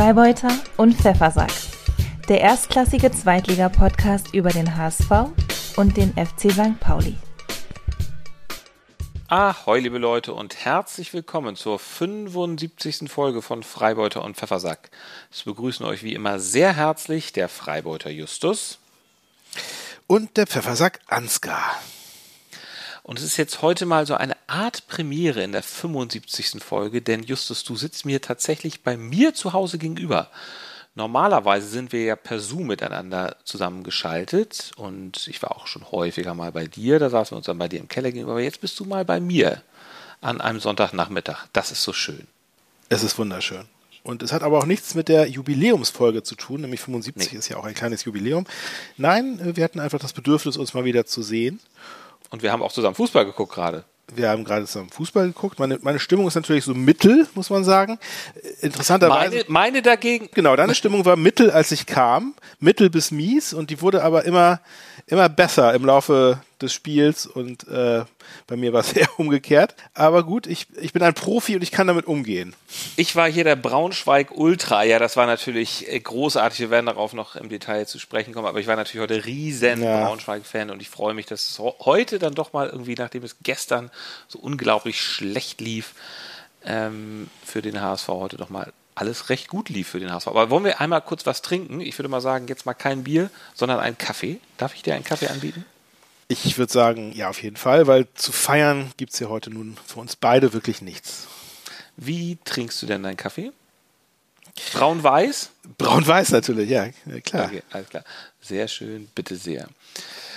Freibeuter und Pfeffersack. Der erstklassige Zweitliga-Podcast über den HSV und den FC St. Pauli. Ahoi, liebe Leute, und herzlich willkommen zur 75. Folge von Freibeuter und Pfeffersack. Es begrüßen euch wie immer sehr herzlich der Freibeuter Justus und der Pfeffersack Ansgar. Und es ist jetzt heute mal so eine Art Premiere in der 75. Folge, denn Justus, du sitzt mir tatsächlich bei mir zu Hause gegenüber. Normalerweise sind wir ja per Zoom miteinander zusammengeschaltet und ich war auch schon häufiger mal bei dir, da saßen wir uns dann bei dir im Keller gegenüber, aber jetzt bist du mal bei mir an einem Sonntagnachmittag. Das ist so schön. Es ist wunderschön. Und es hat aber auch nichts mit der Jubiläumsfolge zu tun, nämlich 75 nee. ist ja auch ein kleines Jubiläum. Nein, wir hatten einfach das Bedürfnis, uns mal wieder zu sehen. Und wir haben auch zusammen Fußball geguckt gerade. Wir haben gerade zusammen Fußball geguckt. Meine, meine Stimmung ist natürlich so mittel, muss man sagen. Interessanterweise. Meine, meine dagegen. Genau, deine Stimmung war mittel, als ich kam. Mittel bis mies. Und die wurde aber immer, immer besser im Laufe des Spiels und äh, bei mir war es eher umgekehrt. Aber gut, ich, ich bin ein Profi und ich kann damit umgehen. Ich war hier der Braunschweig Ultra. Ja, das war natürlich äh, großartig. Wir werden darauf noch im Detail zu sprechen kommen. Aber ich war natürlich heute riesen ja. Braunschweig-Fan und ich freue mich, dass es heute dann doch mal irgendwie, nachdem es gestern so unglaublich schlecht lief, ähm, für den HSV heute doch mal alles recht gut lief für den HSV. Aber wollen wir einmal kurz was trinken? Ich würde mal sagen, jetzt mal kein Bier, sondern einen Kaffee. Darf ich dir einen Kaffee anbieten? Ich würde sagen, ja, auf jeden Fall, weil zu feiern gibt es ja heute nun für uns beide wirklich nichts. Wie trinkst du denn deinen Kaffee? Braun-Weiß? Braun-Weiß natürlich, ja, klar. Okay, alles klar. Sehr schön, bitte sehr.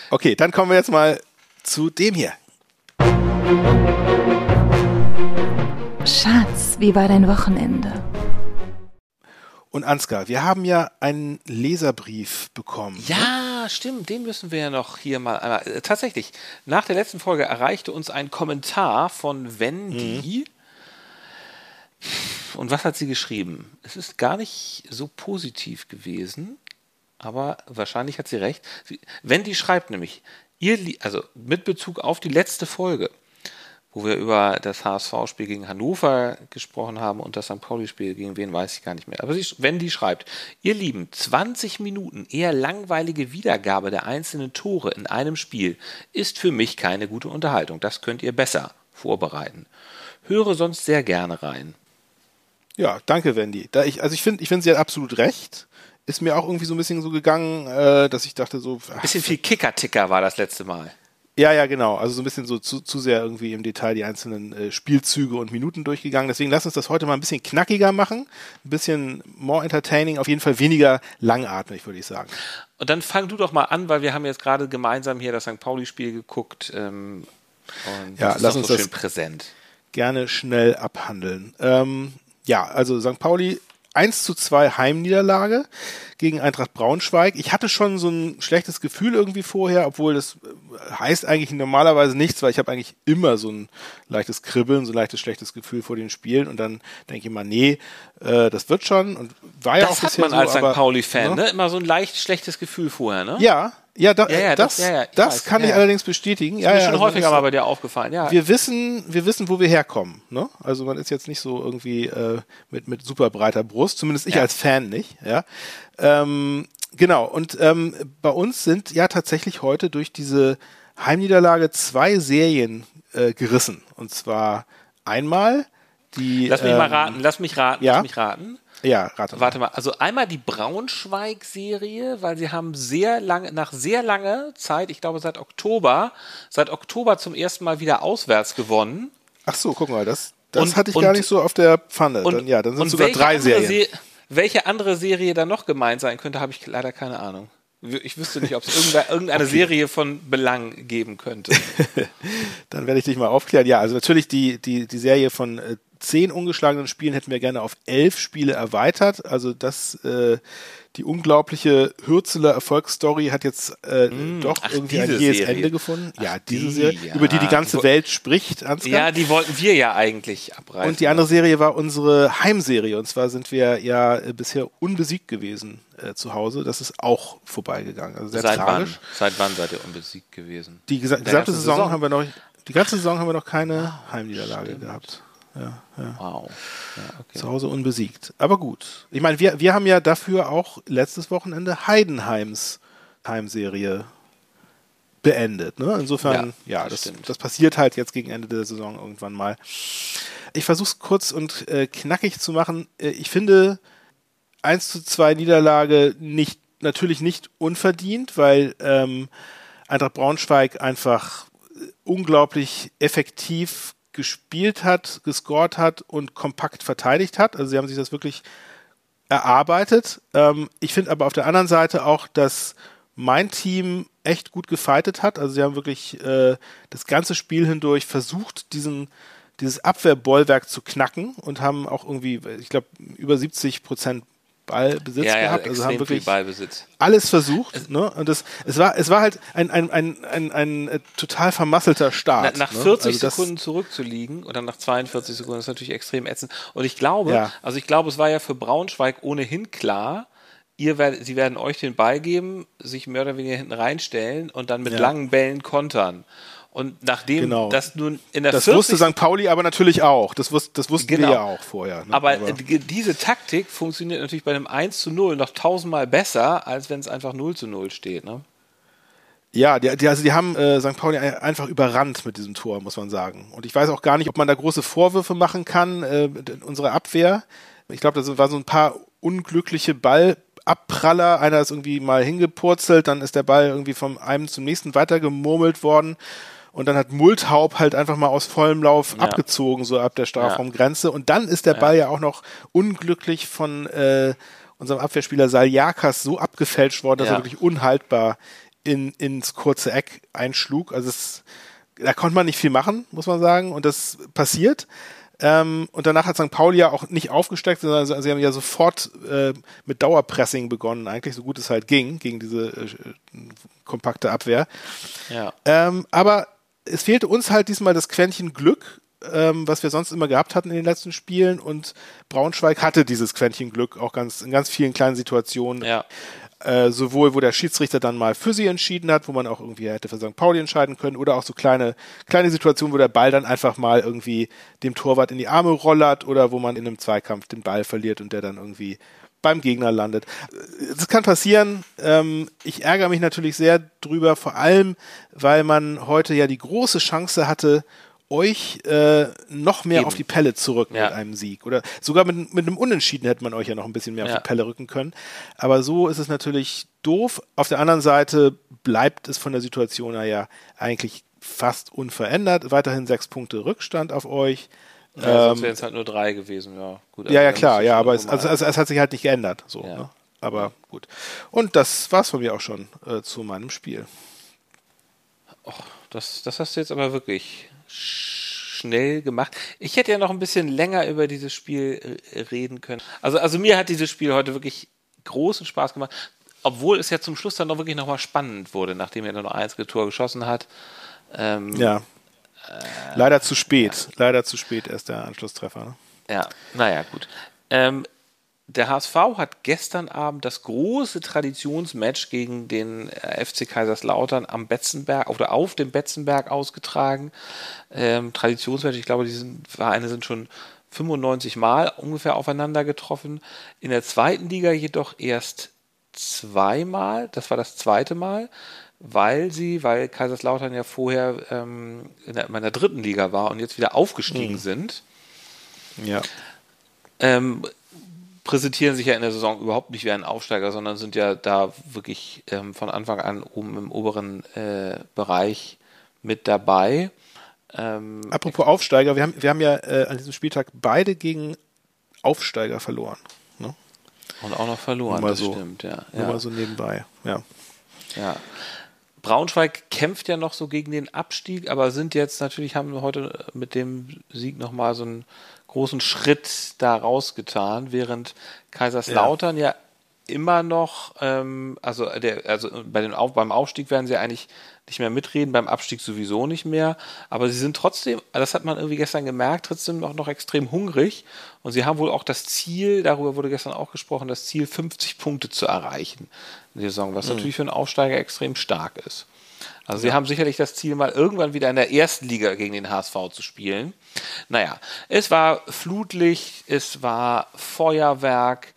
Okay, dann kommen wir jetzt mal zu dem hier. Schatz, wie war dein Wochenende? Und Ansgar, wir haben ja einen Leserbrief bekommen. Ne? Ja, ne? stimmt, den müssen wir ja noch hier mal einmal. Äh, tatsächlich, nach der letzten Folge erreichte uns ein Kommentar von Wendy. Mhm. Und was hat sie geschrieben? Es ist gar nicht so positiv gewesen, aber wahrscheinlich hat sie recht. Sie, Wendy schreibt nämlich, ihr, also mit Bezug auf die letzte Folge wo wir über das HSV-Spiel gegen Hannover gesprochen haben und das St. Pauli-Spiel gegen wen weiß ich gar nicht mehr. Aber sie, wenn die schreibt, ihr Lieben, 20 Minuten eher langweilige Wiedergabe der einzelnen Tore in einem Spiel ist für mich keine gute Unterhaltung. Das könnt ihr besser vorbereiten. Höre sonst sehr gerne rein. Ja, danke, Wendy. Da ich, also ich finde, ich finde, sie hat absolut recht. Ist mir auch irgendwie so ein bisschen so gegangen, äh, dass ich dachte so. Ein bisschen viel Kicker-Ticker war das letzte Mal. Ja, ja, genau. Also so ein bisschen so zu, zu sehr irgendwie im Detail die einzelnen äh, Spielzüge und Minuten durchgegangen. Deswegen lass uns das heute mal ein bisschen knackiger machen, ein bisschen more entertaining, auf jeden Fall weniger langatmig, würde ich sagen. Und dann fang du doch mal an, weil wir haben jetzt gerade gemeinsam hier das St. Pauli-Spiel geguckt. Ähm, und ja, lass uns so das präsent. gerne schnell abhandeln. Ähm, ja, also St. Pauli 1 zu 2 Heimniederlage gegen Eintracht Braunschweig. Ich hatte schon so ein schlechtes Gefühl irgendwie vorher, obwohl das äh, heißt eigentlich normalerweise nichts, weil ich habe eigentlich immer so ein leichtes Kribbeln, so ein leichtes schlechtes Gefühl vor den Spielen und dann denke ich mal, nee, äh, das wird schon und war ja auch das hat man so, als St. Pauli-Fan, ne? Immer so ein leicht schlechtes Gefühl vorher, ne? Ja, ja, da, ja, ja, das, das, ja, das weiß, kann ich allerdings bestätigen. Ja, ist mir schon also häufiger mal bei dir aufgefallen. Ja. Wir wissen, wir wissen, wo wir herkommen. Ne? Also man ist jetzt nicht so irgendwie äh, mit mit super breiter Brust, zumindest ich als Fan nicht. Ja, ähm, genau. Und ähm, bei uns sind ja tatsächlich heute durch diese Heimniederlage zwei Serien äh, gerissen. Und zwar einmal die. Lass mich ähm, mal raten. Lass mich raten. Ja? Lass mich raten. Ja, rate mal. Warte mal, also einmal die Braunschweig-Serie, weil sie haben sehr lange, nach sehr langer Zeit, ich glaube seit Oktober, seit Oktober zum ersten Mal wieder auswärts gewonnen. Ach so, guck mal, das, das und, hatte ich und, gar nicht so auf der Pfanne. Und, dann, ja, dann sind es sogar drei Serien. Se welche andere Serie da noch gemeint sein könnte, habe ich leider keine Ahnung. Ich wüsste nicht, ob es irgendeine, okay. Serie von Belang geben könnte. Dann werde ich dich mal aufklären. Ja, also natürlich die, die, die Serie von äh, zehn ungeschlagenen Spielen hätten wir gerne auf elf Spiele erweitert. Also das, äh, die unglaubliche Hürzeler Erfolgsstory hat jetzt äh, mm, doch ach, irgendwie ein jähes Ende gefunden. Ach, ja, diese die, Serie, ja. über die die ganze die, Welt spricht. Ansgar. Ja, die wollten wir ja eigentlich abreißen. Und die andere Serie war unsere Heimserie. Und zwar sind wir ja äh, bisher unbesiegt gewesen äh, zu Hause. Das ist auch vorbeigegangen. Also sehr Seit tragisch. Wann? Seit wann seid ihr unbesiegt gewesen? Die gesa gesamte Saison, Saison, haben wir noch, die ganze Saison haben wir noch keine ah, Heimniederlage stimmt. gehabt. Ja, ja. Wow. Ja, okay. Zu Hause unbesiegt. Aber gut. Ich meine, wir, wir haben ja dafür auch letztes Wochenende Heidenheims Heimserie beendet. Ne? Insofern, ja, das, das, das, passiert halt jetzt gegen Ende der Saison irgendwann mal. Ich versuche es kurz und äh, knackig zu machen. Äh, ich finde 1 zu 2 Niederlage nicht, natürlich nicht unverdient, weil ähm, Eintracht Braunschweig einfach unglaublich effektiv gespielt hat, gescored hat und kompakt verteidigt hat. Also sie haben sich das wirklich erarbeitet. Ähm, ich finde aber auf der anderen Seite auch, dass mein Team echt gut gefeitet hat. Also sie haben wirklich äh, das ganze Spiel hindurch versucht, diesen dieses Abwehrbollwerk zu knacken und haben auch irgendwie, ich glaube, über 70 Prozent Ballbesitz ja, gehabt. Ja, also haben wirklich alles versucht. Ne? Und das, es war, es war halt ein, ein, ein, ein, ein, ein total vermasselter Start. Na, nach 40 ne? also Sekunden zurückzuliegen oder nach 42 Sekunden ist natürlich extrem ätzend. Und ich glaube, ja. also ich glaube, es war ja für Braunschweig ohnehin klar, ihr werdet, sie werden euch den Ball geben, sich mehr oder weniger hinten reinstellen und dann mit ja. langen Bällen kontern. Und nachdem genau. das nun in der Das wusste St. Pauli aber natürlich auch. Das, wus das wussten genau. wir ja auch vorher. Ne? Aber, aber, diese Taktik funktioniert natürlich bei einem 1 zu 0 noch tausendmal besser, als wenn es einfach 0 zu 0 steht. Ne? Ja, die, die, also die haben äh, St. Pauli einfach überrannt mit diesem Tor, muss man sagen. Und ich weiß auch gar nicht, ob man da große Vorwürfe machen kann, äh, unsere Abwehr. Ich glaube, das waren so ein paar unglückliche Ballabpraller. Einer ist irgendwie mal hingepurzelt, dann ist der Ball irgendwie vom einen zum nächsten weitergemurmelt worden und dann hat Multhaup halt einfach mal aus vollem Lauf ja. abgezogen, so ab der Strafraumgrenze. Und dann ist der Ball ja, auch noch unglücklich von äh, unserem Abwehrspieler Saljakas so abgefälscht worden, dass er wirklich unhaltbar in, ins kurze Eck einschlug. Also es, da konnte man nicht viel machen, muss man sagen. Und das passiert. Ähm, und danach hat St. Pauli ja auch nicht aufgesteckt, sondern sie haben ja sofort äh, mit Dauerpressing begonnen, eigentlich so gut es halt ging, gegen diese äh, kompakte Abwehr. Ja. Ähm, aber es fehlte uns halt diesmal das Quäntchen Glück, ähm, was wir sonst immer gehabt hatten in den letzten Spielen. Und Braunschweig hatte dieses Quäntchen Glück auch ganz in ganz vielen kleinen Situationen. Ja. Äh, sowohl, wo der Schiedsrichter dann mal für sie entschieden hat, wo man auch irgendwie hätte für St. Pauli entscheiden können, oder auch so kleine, kleine Situationen, wo der Ball dann einfach mal irgendwie dem Torwart in die Arme rollert oder wo man in einem Zweikampf den Ball verliert und der dann irgendwie beim Gegner landet. Das kann passieren. Ähm, ich ärgere mich natürlich sehr drüber, vor allem, weil man heute ja die große Chance hatte, euch äh, noch mehr Eben. auf die Pelle zu rücken ja. mit einem Sieg. Oder sogar mit, mit einem Unentschieden hätte man euch ja noch ein bisschen mehr ja. auf die Pelle rücken können. Aber so ist es natürlich doof. Auf der anderen Seite bleibt es von der Situation her ja eigentlich fast unverändert. Weiterhin sechs Punkte Rückstand auf euch. Ja, sonst ähm, wären es halt nur drei gewesen, ja. Gut, ja, ja, klar, ja, aber es, also, also, es hat sich halt nicht geändert. So, ja. ne? Aber gut. Und das war's von mir auch schon äh, zu meinem Spiel. Och, das, das hast du jetzt aber wirklich schnell gemacht. Ich hätte ja noch ein bisschen länger über dieses Spiel äh, reden können. Also, also mir hat dieses Spiel heute wirklich großen Spaß gemacht, obwohl es ja zum Schluss dann noch wirklich nochmal spannend wurde, nachdem er dann noch eins Tor geschossen hat. Ähm, ja. Äh, Leider zu spät. Ja. Leider zu spät erst der Anschlusstreffer. Ne? Ja, naja, gut. Ähm, der HSV hat gestern Abend das große Traditionsmatch gegen den äh, FC Kaiserslautern am Betzenberg oder auf dem Betzenberg ausgetragen. Ähm, Traditionsmatch, ich glaube, die Vereine sind schon 95 Mal ungefähr aufeinander getroffen. In der zweiten Liga jedoch erst zweimal. Das war das zweite Mal weil sie, weil Kaiserslautern ja vorher ähm, in, der, in der dritten Liga war und jetzt wieder aufgestiegen mhm. sind, ja. ähm, präsentieren sich ja in der Saison überhaupt nicht wie ein Aufsteiger, sondern sind ja da wirklich ähm, von Anfang an oben im oberen äh, Bereich mit dabei. Ähm, Apropos Aufsteiger, wir haben, wir haben ja äh, an diesem Spieltag beide gegen Aufsteiger verloren. Ne? Und auch noch verloren, das so, stimmt, ja. Nur ja. mal so nebenbei, ja. Ja. Braunschweig kämpft ja noch so gegen den Abstieg, aber sind jetzt natürlich, haben wir heute mit dem Sieg nochmal so einen großen Schritt da rausgetan, während Kaiserslautern ja, ja immer noch, ähm, also, der, also bei den, beim Aufstieg werden sie eigentlich nicht mehr mitreden, beim Abstieg sowieso nicht mehr. Aber sie sind trotzdem, das hat man irgendwie gestern gemerkt, trotzdem noch, noch extrem hungrig. Und sie haben wohl auch das Ziel, darüber wurde gestern auch gesprochen, das Ziel, 50 Punkte zu erreichen in der Saison, was mhm. natürlich für einen Aufsteiger extrem stark ist. Also sie haben sicherlich das Ziel, mal irgendwann wieder in der ersten Liga gegen den HSV zu spielen. Naja, es war Flutlicht, es war Feuerwerk,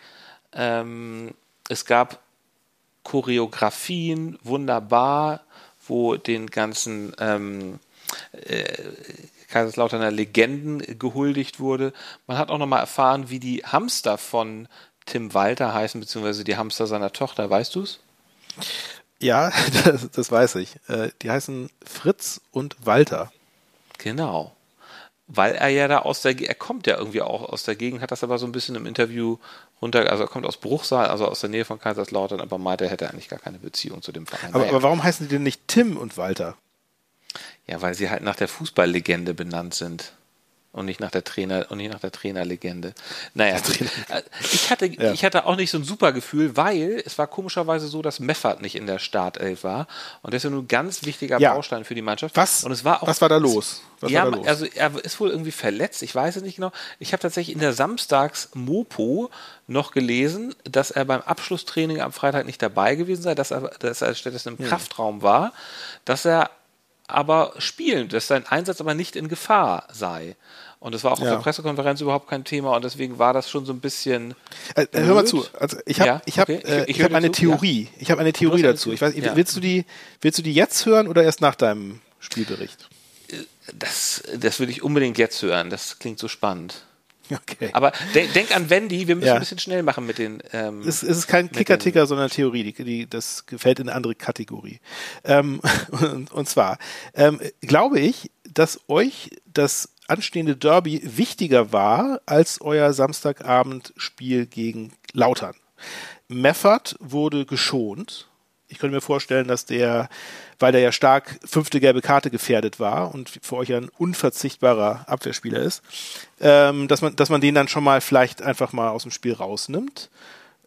ähm, es gab Choreografien, wunderbar, wo den ganzen ähm, äh, Kaiserslauterner Legenden gehuldigt wurde. Man hat auch nochmal erfahren, wie die Hamster von Tim Walter heißen, beziehungsweise die Hamster seiner Tochter. Weißt du es? Ja, das, das, weiß ich. Äh, die heißen Fritz und Walter. Genau. Weil er ja da aus der, er kommt ja irgendwie auch aus der Gegend, hat das aber so ein bisschen im Interview runter, also er kommt aus Bruchsal, also aus der Nähe von Kaiserslautern, aber meinte, er hätte eigentlich gar keine Beziehung zu dem Verein. Aber, aber warum heißen die denn nicht Tim und Walter? Ja, weil sie halt nach der Fußballlegende benannt sind und nicht nach der Trainer und nicht nach der Trainerlegende. Naja, äh, ich hatte ja. ich hatte auch nicht so ein super Gefühl, weil es war komischerweise so, dass Meffert nicht in der Startelf war und das ist ja nun ein ganz wichtiger ja. Baustein für die Mannschaft. Was? Und es war auch, was war da los? Was ja, da los? also er ist wohl irgendwie verletzt. Ich weiß es nicht genau. Ich habe tatsächlich in der Samstags Mopo noch gelesen, dass er beim Abschlusstraining am Freitag nicht dabei gewesen sei, dass er, dass er stattdessen im hm. Kraftraum war, dass er aber spielen, dass sein Einsatz aber nicht in Gefahr sei. Und das war auch ja. auf der Pressekonferenz überhaupt kein Thema und deswegen war das schon so ein bisschen. Äh, hör mal zu. Also ich habe ja, ich hab, okay. äh, ich, ich hab eine. Theorie. Ja. Ich habe eine Theorie dazu. Ich weiß, willst du die, willst du die jetzt hören oder erst nach deinem Spielbericht? Äh, das, das würde ich unbedingt jetzt hören. Das klingt so spannend. Okay. Aber de denk an Wendy, wir müssen ja. ein bisschen schnell machen mit den. Ähm, es, es ist kein Kicker-Ticker, sondern Theorie. Die, die, das gefällt in eine andere Kategorie. Ähm, und, und, zwar ähm, glaube ich, dass euch das anstehende Derby wichtiger war als euer Samstagabendspiel gegen Lautern. Meffert wurde geschont. Ich könnte mir vorstellen, dass der, weil der ja stark fünfte gelbe Karte gefährdet war und für euch ein unverzichtbarer Abwehrspieler ist, ähm, dass man, dass man den dann schon mal vielleicht einfach mal aus dem Spiel rausnimmt.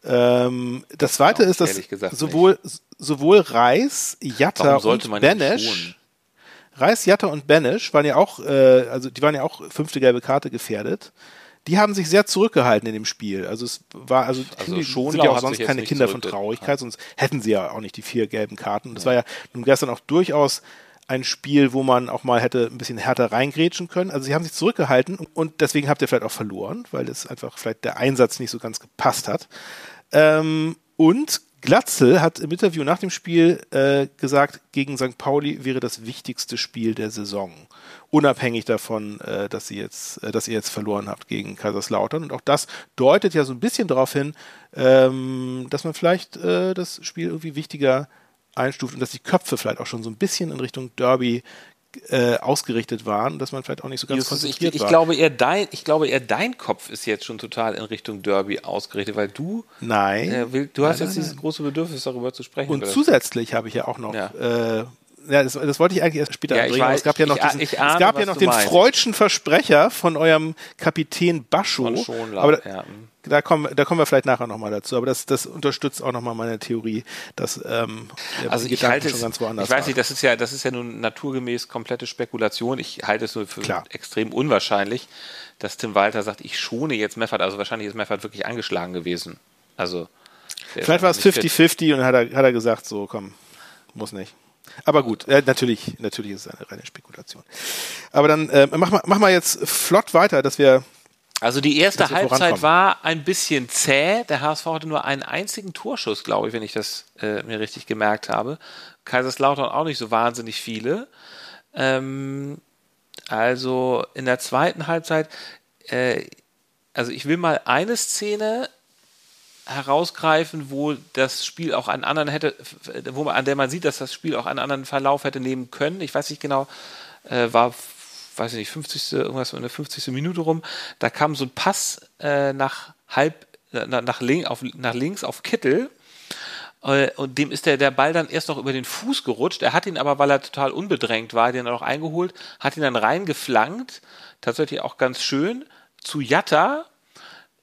Ähm, das zweite ist, dass sowohl, sowohl Reis, Jatta und Benesch Reis, Jatta und Benisch waren ja auch, äh, also die waren ja auch fünfte gelbe Karte gefährdet. Die haben sich sehr zurückgehalten in dem Spiel. Also es war, also, also schon sind ja auch sonst keine Kinder von Traurigkeit, sonst hätten sie ja auch nicht die vier gelben Karten. Das ja. war ja nun gestern auch durchaus ein Spiel, wo man auch mal hätte ein bisschen härter reingrätschen können. Also sie haben sich zurückgehalten und deswegen habt ihr vielleicht auch verloren, weil es einfach vielleicht der Einsatz nicht so ganz gepasst hat. Ähm, und Glatzel hat im Interview nach dem Spiel äh, gesagt, gegen St. Pauli wäre das wichtigste Spiel der Saison. Unabhängig davon, äh, dass, sie jetzt, äh, dass ihr jetzt verloren habt gegen Kaiserslautern. Und auch das deutet ja so ein bisschen darauf hin, ähm, dass man vielleicht äh, das Spiel irgendwie wichtiger einstuft und dass die Köpfe vielleicht auch schon so ein bisschen in Richtung Derby äh, ausgerichtet waren, dass man vielleicht auch nicht so ganz Justus, konzentriert ich, ich war. Glaube eher dein, ich glaube eher dein Kopf ist jetzt schon total in Richtung Derby ausgerichtet, weil du Nein. Äh, will, du hast nein, jetzt nein, dieses große Bedürfnis darüber zu sprechen. Und zusätzlich habe ich ja auch noch ja. Äh, ja, das, das, wollte ich eigentlich erst später ja, anbringen. Weiß, es gab ja noch, ich, diesen, ich ahne, es gab ja noch den freudschen Versprecher von eurem Kapitän Bascho. aber da, ja. da, kommen, da kommen wir vielleicht nachher nochmal dazu. Aber das, das unterstützt auch nochmal meine Theorie, dass ähm, also ich halte schon ganz woanders Ich weiß nicht, das ist ja, das ist ja nun naturgemäß komplette Spekulation. Ich halte es nur für Klar. extrem unwahrscheinlich, dass Tim Walter sagt, ich schone jetzt Meffert. Also wahrscheinlich ist Meffert wirklich angeschlagen gewesen. Also Vielleicht war es 50-50 und hat er, hat er gesagt, so komm, muss nicht. Aber gut, äh, natürlich, natürlich ist es eine reine Spekulation. Aber dann äh, mach, mal, mach mal jetzt flott weiter, dass wir. Also die erste Halbzeit war ein bisschen zäh. Der HSV hatte nur einen einzigen Torschuss, glaube ich, wenn ich das äh, mir richtig gemerkt habe. Kaiserslautern auch nicht so wahnsinnig viele. Ähm, also in der zweiten Halbzeit, äh, also ich will mal eine Szene herausgreifen, wo das Spiel auch einen anderen hätte, wo man, an der man sieht, dass das Spiel auch einen anderen Verlauf hätte nehmen können. Ich weiß nicht genau, äh, war, weiß ich nicht, 50. irgendwas in der 50. Minute rum. Da kam so ein Pass äh, nach halb, nach, nach, link, auf, nach links auf Kittel. Äh, und dem ist der, der Ball dann erst noch über den Fuß gerutscht. Er hat ihn aber, weil er total unbedrängt war, den noch eingeholt, hat ihn dann reingeflankt. Tatsächlich auch ganz schön zu Jatta,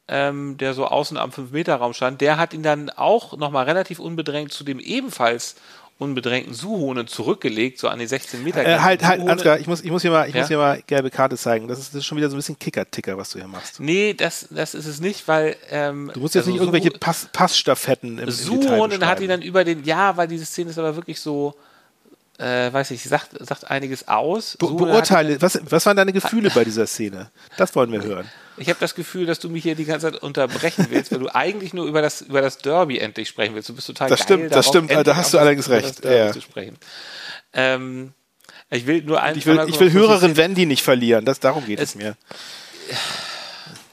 ähm, der so außen am 5-Meter-Raum stand, der hat ihn dann auch nochmal relativ unbedrängt zu dem ebenfalls unbedrängten Suhonen zurückgelegt, so an die 16 Meter. Äh, halt, halt, Ansgar, ich muss, ich muss hier mal, ich ja? muss hier mal gelbe Karte zeigen. Das ist, das ist schon wieder so ein bisschen Kicker-Ticker, was du hier machst. Nee, das, das ist es nicht, weil, ähm, Du musst jetzt also nicht irgendwelche Pass, Passstaffetten im, Suhonen im hat ihn dann über den, ja, weil diese Szene ist aber wirklich so, äh, weiß ich, sagt, sagt einiges aus. Be beurteile, was, was waren deine Gefühle bei dieser Szene? Das wollen wir hören. Ich habe das Gefühl, dass du mich hier die ganze Zeit unterbrechen willst, weil du eigentlich nur über das, über das Derby endlich sprechen willst. Du bist total Das geil stimmt, das darauf, stimmt, da hast du allerdings recht. Ja. Zu sprechen. Ähm, ich will nur ein, ich will, ich will Hörerin Wendy nicht verlieren, das, darum geht es, es mir.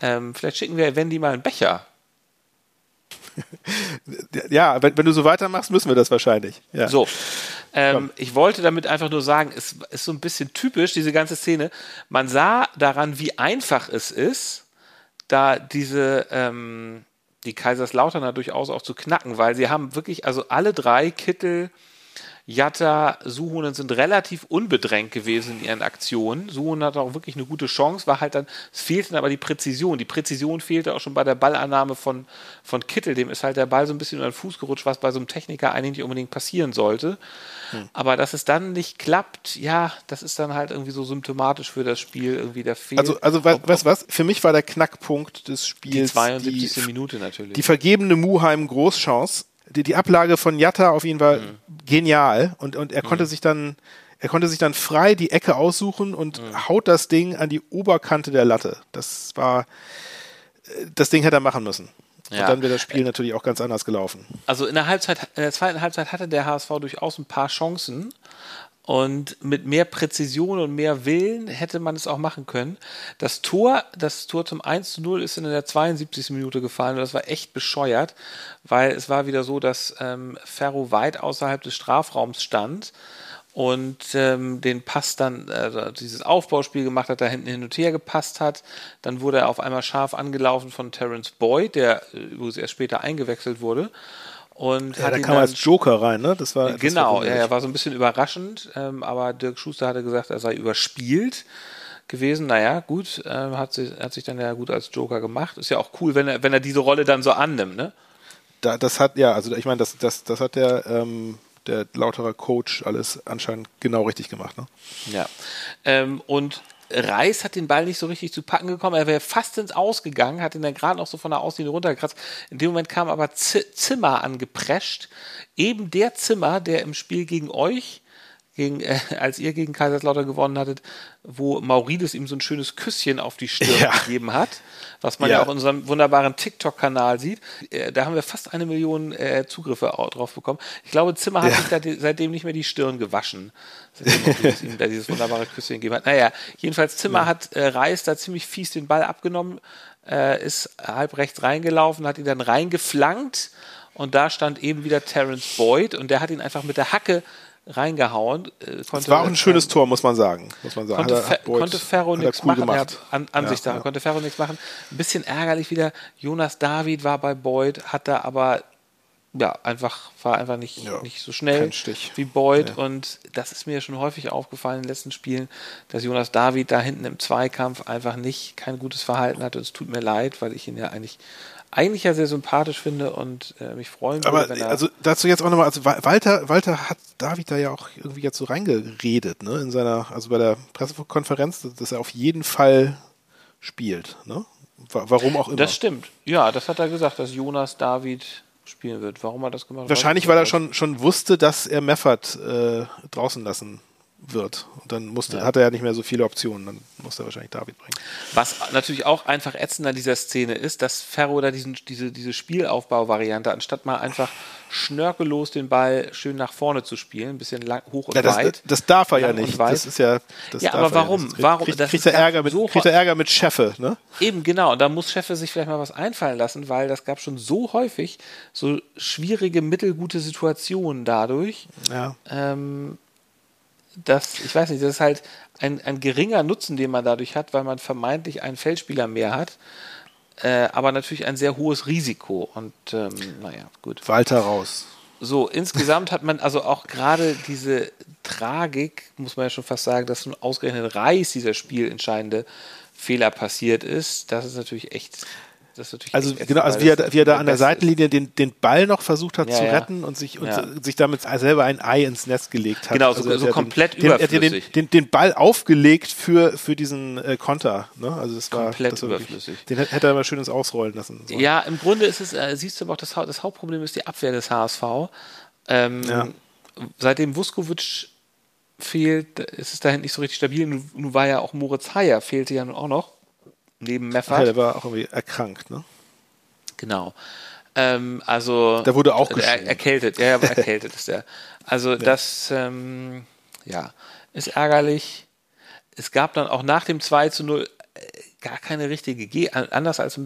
Ähm, vielleicht schicken wir Wendy mal einen Becher. ja, wenn, wenn, du so weitermachst, müssen wir das wahrscheinlich. Ja. So. Ähm, ich wollte damit einfach nur sagen, es ist so ein bisschen typisch, diese ganze Szene. Man sah daran, wie einfach es ist, da diese, ähm, die Kaiserslauterner durchaus auch zu knacken, weil sie haben wirklich, also alle drei, Kittel, Jatta, Suhonen sind relativ unbedrängt gewesen in ihren Aktionen. Suhonen hatte auch wirklich eine gute Chance, war halt dann, es fehlte aber die Präzision. Die Präzision fehlte auch schon bei der Ballannahme von, von Kittel. Dem ist halt der Ball so ein bisschen über den Fuß gerutscht, was bei so einem Techniker eigentlich nicht unbedingt passieren sollte. Hm. Aber dass es dann nicht klappt, ja, das ist dann halt irgendwie so symptomatisch für das Spiel, irgendwie der Fehler. Also, also weißt du was? Für mich war der Knackpunkt des Spiels. Die 72. Die, Minute natürlich. Die vergebene Muheim Großchance die, die Ablage von Jatta auf ihn war mhm. genial und, und er mhm. konnte sich dann, er konnte sich dann frei die Ecke aussuchen und mhm. haut das Ding an die Oberkante der Latte. Das war, das Ding hätte er machen müssen. Ja. Und dann wäre das Spiel natürlich auch ganz anders gelaufen. Also in der Halbzeit, in der zweiten Halbzeit hatte der HSV durchaus ein paar Chancen, und mit mehr Präzision und mehr Willen hätte man es auch machen können. Das Tor, das Tor zum 1 zu 0 ist in der 72. Minute gefallen und das war echt bescheuert, weil es war wieder so, dass ähm, Ferro weit außerhalb des Strafraums stand und ähm, den Pass dann, äh, dieses Aufbauspiel gemacht hat, da hinten hin und her gepasst hat. Dann wurde er auf einmal scharf angelaufen von Terence Boyd, der äh, übrigens erst später eingewechselt wurde. Und ja, da kam er als Joker rein, ne? Das war genau, ja, war so ein bisschen überraschend, ähm, aber Dirk Schuster hatte gesagt, er sei überspielt gewesen. Naja, gut, äh, hat, sich, hat sich dann ja gut als Joker gemacht. Ist ja auch cool, wenn er, wenn er diese Rolle dann so annimmt, ne? Da, das hat, ja, also ich meine, das, das, das hat der, ähm, der lautere Coach alles anscheinend genau richtig gemacht, ne? Ja. Ähm, und Reis hat den Ball nicht so richtig zu packen gekommen. Er wäre fast ins Ausgegangen, hat ihn dann gerade noch so von der Auslinie runtergekratzt. In dem Moment kam aber Z Zimmer angeprescht. Eben der Zimmer, der im Spiel gegen euch gegen, äh, als ihr gegen Kaiserslautern gewonnen hattet, wo Maurides ihm so ein schönes Küsschen auf die Stirn ja. gegeben hat, was man ja. ja auch in unserem wunderbaren TikTok-Kanal sieht. Äh, da haben wir fast eine Million äh, Zugriffe drauf bekommen. Ich glaube, Zimmer hat ja. sich seitdem nicht mehr die Stirn gewaschen, seitdem ihm da dieses wunderbare Küsschen gegeben hat. Naja, jedenfalls Zimmer hat äh, Reis da ziemlich fies den Ball abgenommen, äh, ist halb rechts reingelaufen, hat ihn dann reingeflankt und da stand eben wieder Terence Boyd und der hat ihn einfach mit der Hacke reingehauen. Äh, das war auch ein schönes Tor, muss man sagen. Muss man sagen. Konnte, Fe Boyd, konnte Ferro nichts cool machen. Gemacht. an, an ja, sich da, ja. konnte Ferro nichts machen. Ein bisschen ärgerlich wieder. Jonas David war bei Boyd, hat da aber ja, einfach, war einfach nicht, ja, nicht so schnell wie Boyd. Nee. Und das ist mir schon häufig aufgefallen in den letzten Spielen, dass Jonas David da hinten im Zweikampf einfach nicht kein gutes Verhalten hatte. Und es tut mir leid, weil ich ihn ja eigentlich eigentlich ja sehr sympathisch finde und äh, mich freuen würde. Aber also dazu jetzt auch nochmal, also Walter, Walter hat David da ja auch irgendwie jetzt so reingeredet, ne, in seiner, also bei der Pressekonferenz, dass er auf jeden Fall spielt, ne? Warum auch immer. Das stimmt. Ja, das hat er gesagt, dass Jonas David spielen wird. Warum hat er das gemacht? Wahrscheinlich, weil er schon, schon wusste, dass er Meffert äh, draußen lassen wird. Und dann musste, ja. hat er ja nicht mehr so viele Optionen, dann musste er wahrscheinlich David bringen. Was natürlich auch einfach ätzend an dieser Szene ist, dass Ferro da diesen, diese, diese Spielaufbau-Variante, anstatt mal einfach schnörkellos den Ball schön nach vorne zu spielen, ein bisschen lang, hoch und ja, das, weit. Das darf er ja nicht. Das ist ja. Das ja, aber warum? Ja warum? Kriegt, kriegt, er Ärger mit, so kriegt er Ärger mit Cheffe, ne? Eben, genau. Und da muss Cheffe sich vielleicht mal was einfallen lassen, weil das gab schon so häufig so schwierige, mittelgute Situationen dadurch. Ja. Ähm, dass, ich weiß nicht, das ist halt ein, ein geringer Nutzen, den man dadurch hat, weil man vermeintlich einen Feldspieler mehr hat. Äh, aber natürlich ein sehr hohes Risiko. Und ähm, naja, gut. Walter raus. So, insgesamt hat man also auch gerade diese Tragik, muss man ja schon fast sagen, dass nun ausgerechnet Reis dieser spielentscheidende Fehler passiert ist. Das ist natürlich echt also genau, also wie er, wie er da an der Seitenlinie den, den Ball noch versucht hat ja, zu retten ja. und sich und ja. sich damit selber ein Ei ins Nest gelegt hat. Genau, so, also so komplett den, überflüssig. Den, den, den, Ball aufgelegt für, für diesen äh, Konter. Ne? Also das war komplett das war überflüssig. Wirklich, den hätte er mal schönes ausrollen lassen. So. Ja, im Grunde ist es, äh, siehst du aber auch, das, das Hauptproblem ist die Abwehr des HSV. Ähm, seitdem Vuskovic fehlt, ist es dahin nicht so richtig stabil. Nun, nun war ja auch Moritz Heyer, fehlte ja nun auch noch, neben Meffert. Ja, der war auch irgendwie erkrankt, ne? Genau. Ähm, also. Der wurde auch er, erkältet, ja, erkältet ist der. Also ja. das, ähm, ja, ist ärgerlich. Es gab dann auch nach dem 2 zu 0 äh, gar keine richtige Ge anders als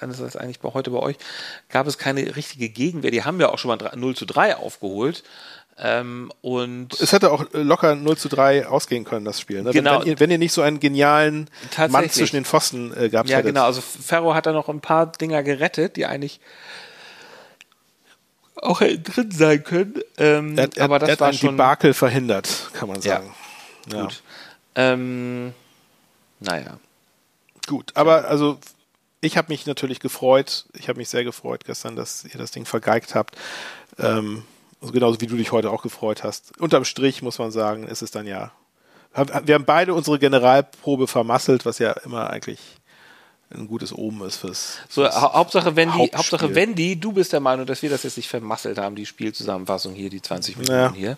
anders als eigentlich bei heute bei euch gab es keine richtige Gegenwehr. Die haben ja auch schon mal 0 zu 3 aufgeholt. Ähm, und es hätte auch locker 0 zu 3 ausgehen können, das Spiel. Ne? Genau. Wenn, wenn, ihr, wenn, ihr, nicht so einen genialen Mann zwischen den Pfosten äh, gehabt ja, hättet. Ja, genau. Also Ferro hat da noch ein paar Dinger gerettet, die eigentlich auch drin sein können. Ähm, er, er, aber das er hat war ein schon Debakel verhindert, kann man sagen. Ja. Gut. Ähm, naja. Gut, aber also ich habe mich natürlich gefreut. Ich habe mich sehr gefreut gestern, dass ihr das Ding vergeigt habt. Ähm, also genauso wie du dich heute auch gefreut hast. Unterm Strich muss man sagen, ist es dann ja. Wir haben beide unsere Generalprobe vermasselt, was ja immer eigentlich ein gutes Omen ist fürs. So, fürs Hauptsache, Wendy, Hauptsache, Wendy, du bist der Meinung, dass wir das jetzt nicht vermasselt haben, die Spielzusammenfassung hier, die 20 Minuten ja. hier.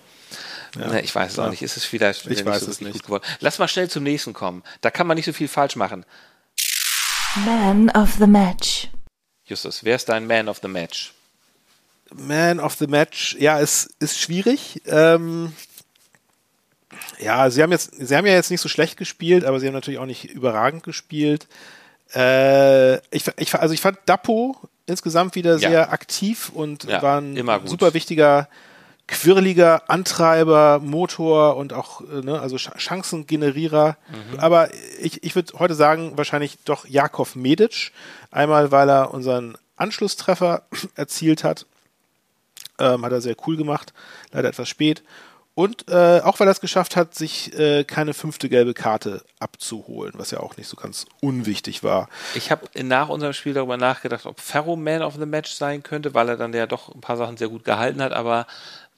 Ja. Na, ich weiß es ja. auch nicht. Ist es vielleicht ich weiß so es nicht. gut geworden. Lass mal schnell zum nächsten kommen. Da kann man nicht so viel falsch machen. Man of the Match. Justus, wer ist dein Man of the Match? Man of the Match, ja, es ist schwierig. Ähm, ja, sie haben jetzt, sie haben ja jetzt nicht so schlecht gespielt, aber sie haben natürlich auch nicht überragend gespielt. Äh, ich, ich, also ich fand Dapo insgesamt wieder ja. sehr aktiv und ja, war ein super wichtiger, quirliger Antreiber, Motor und auch äh, ne, also Chancengenerierer. Mhm. Aber ich, ich würde heute sagen, wahrscheinlich doch Jakov Medic. Einmal, weil er unseren Anschlusstreffer erzielt hat ähm, hat er sehr cool gemacht, leider etwas spät. Und äh, auch weil er es geschafft hat, sich äh, keine fünfte gelbe Karte abzuholen, was ja auch nicht so ganz unwichtig war. Ich habe nach unserem Spiel darüber nachgedacht, ob Ferro Man of the Match sein könnte, weil er dann ja doch ein paar Sachen sehr gut gehalten hat, aber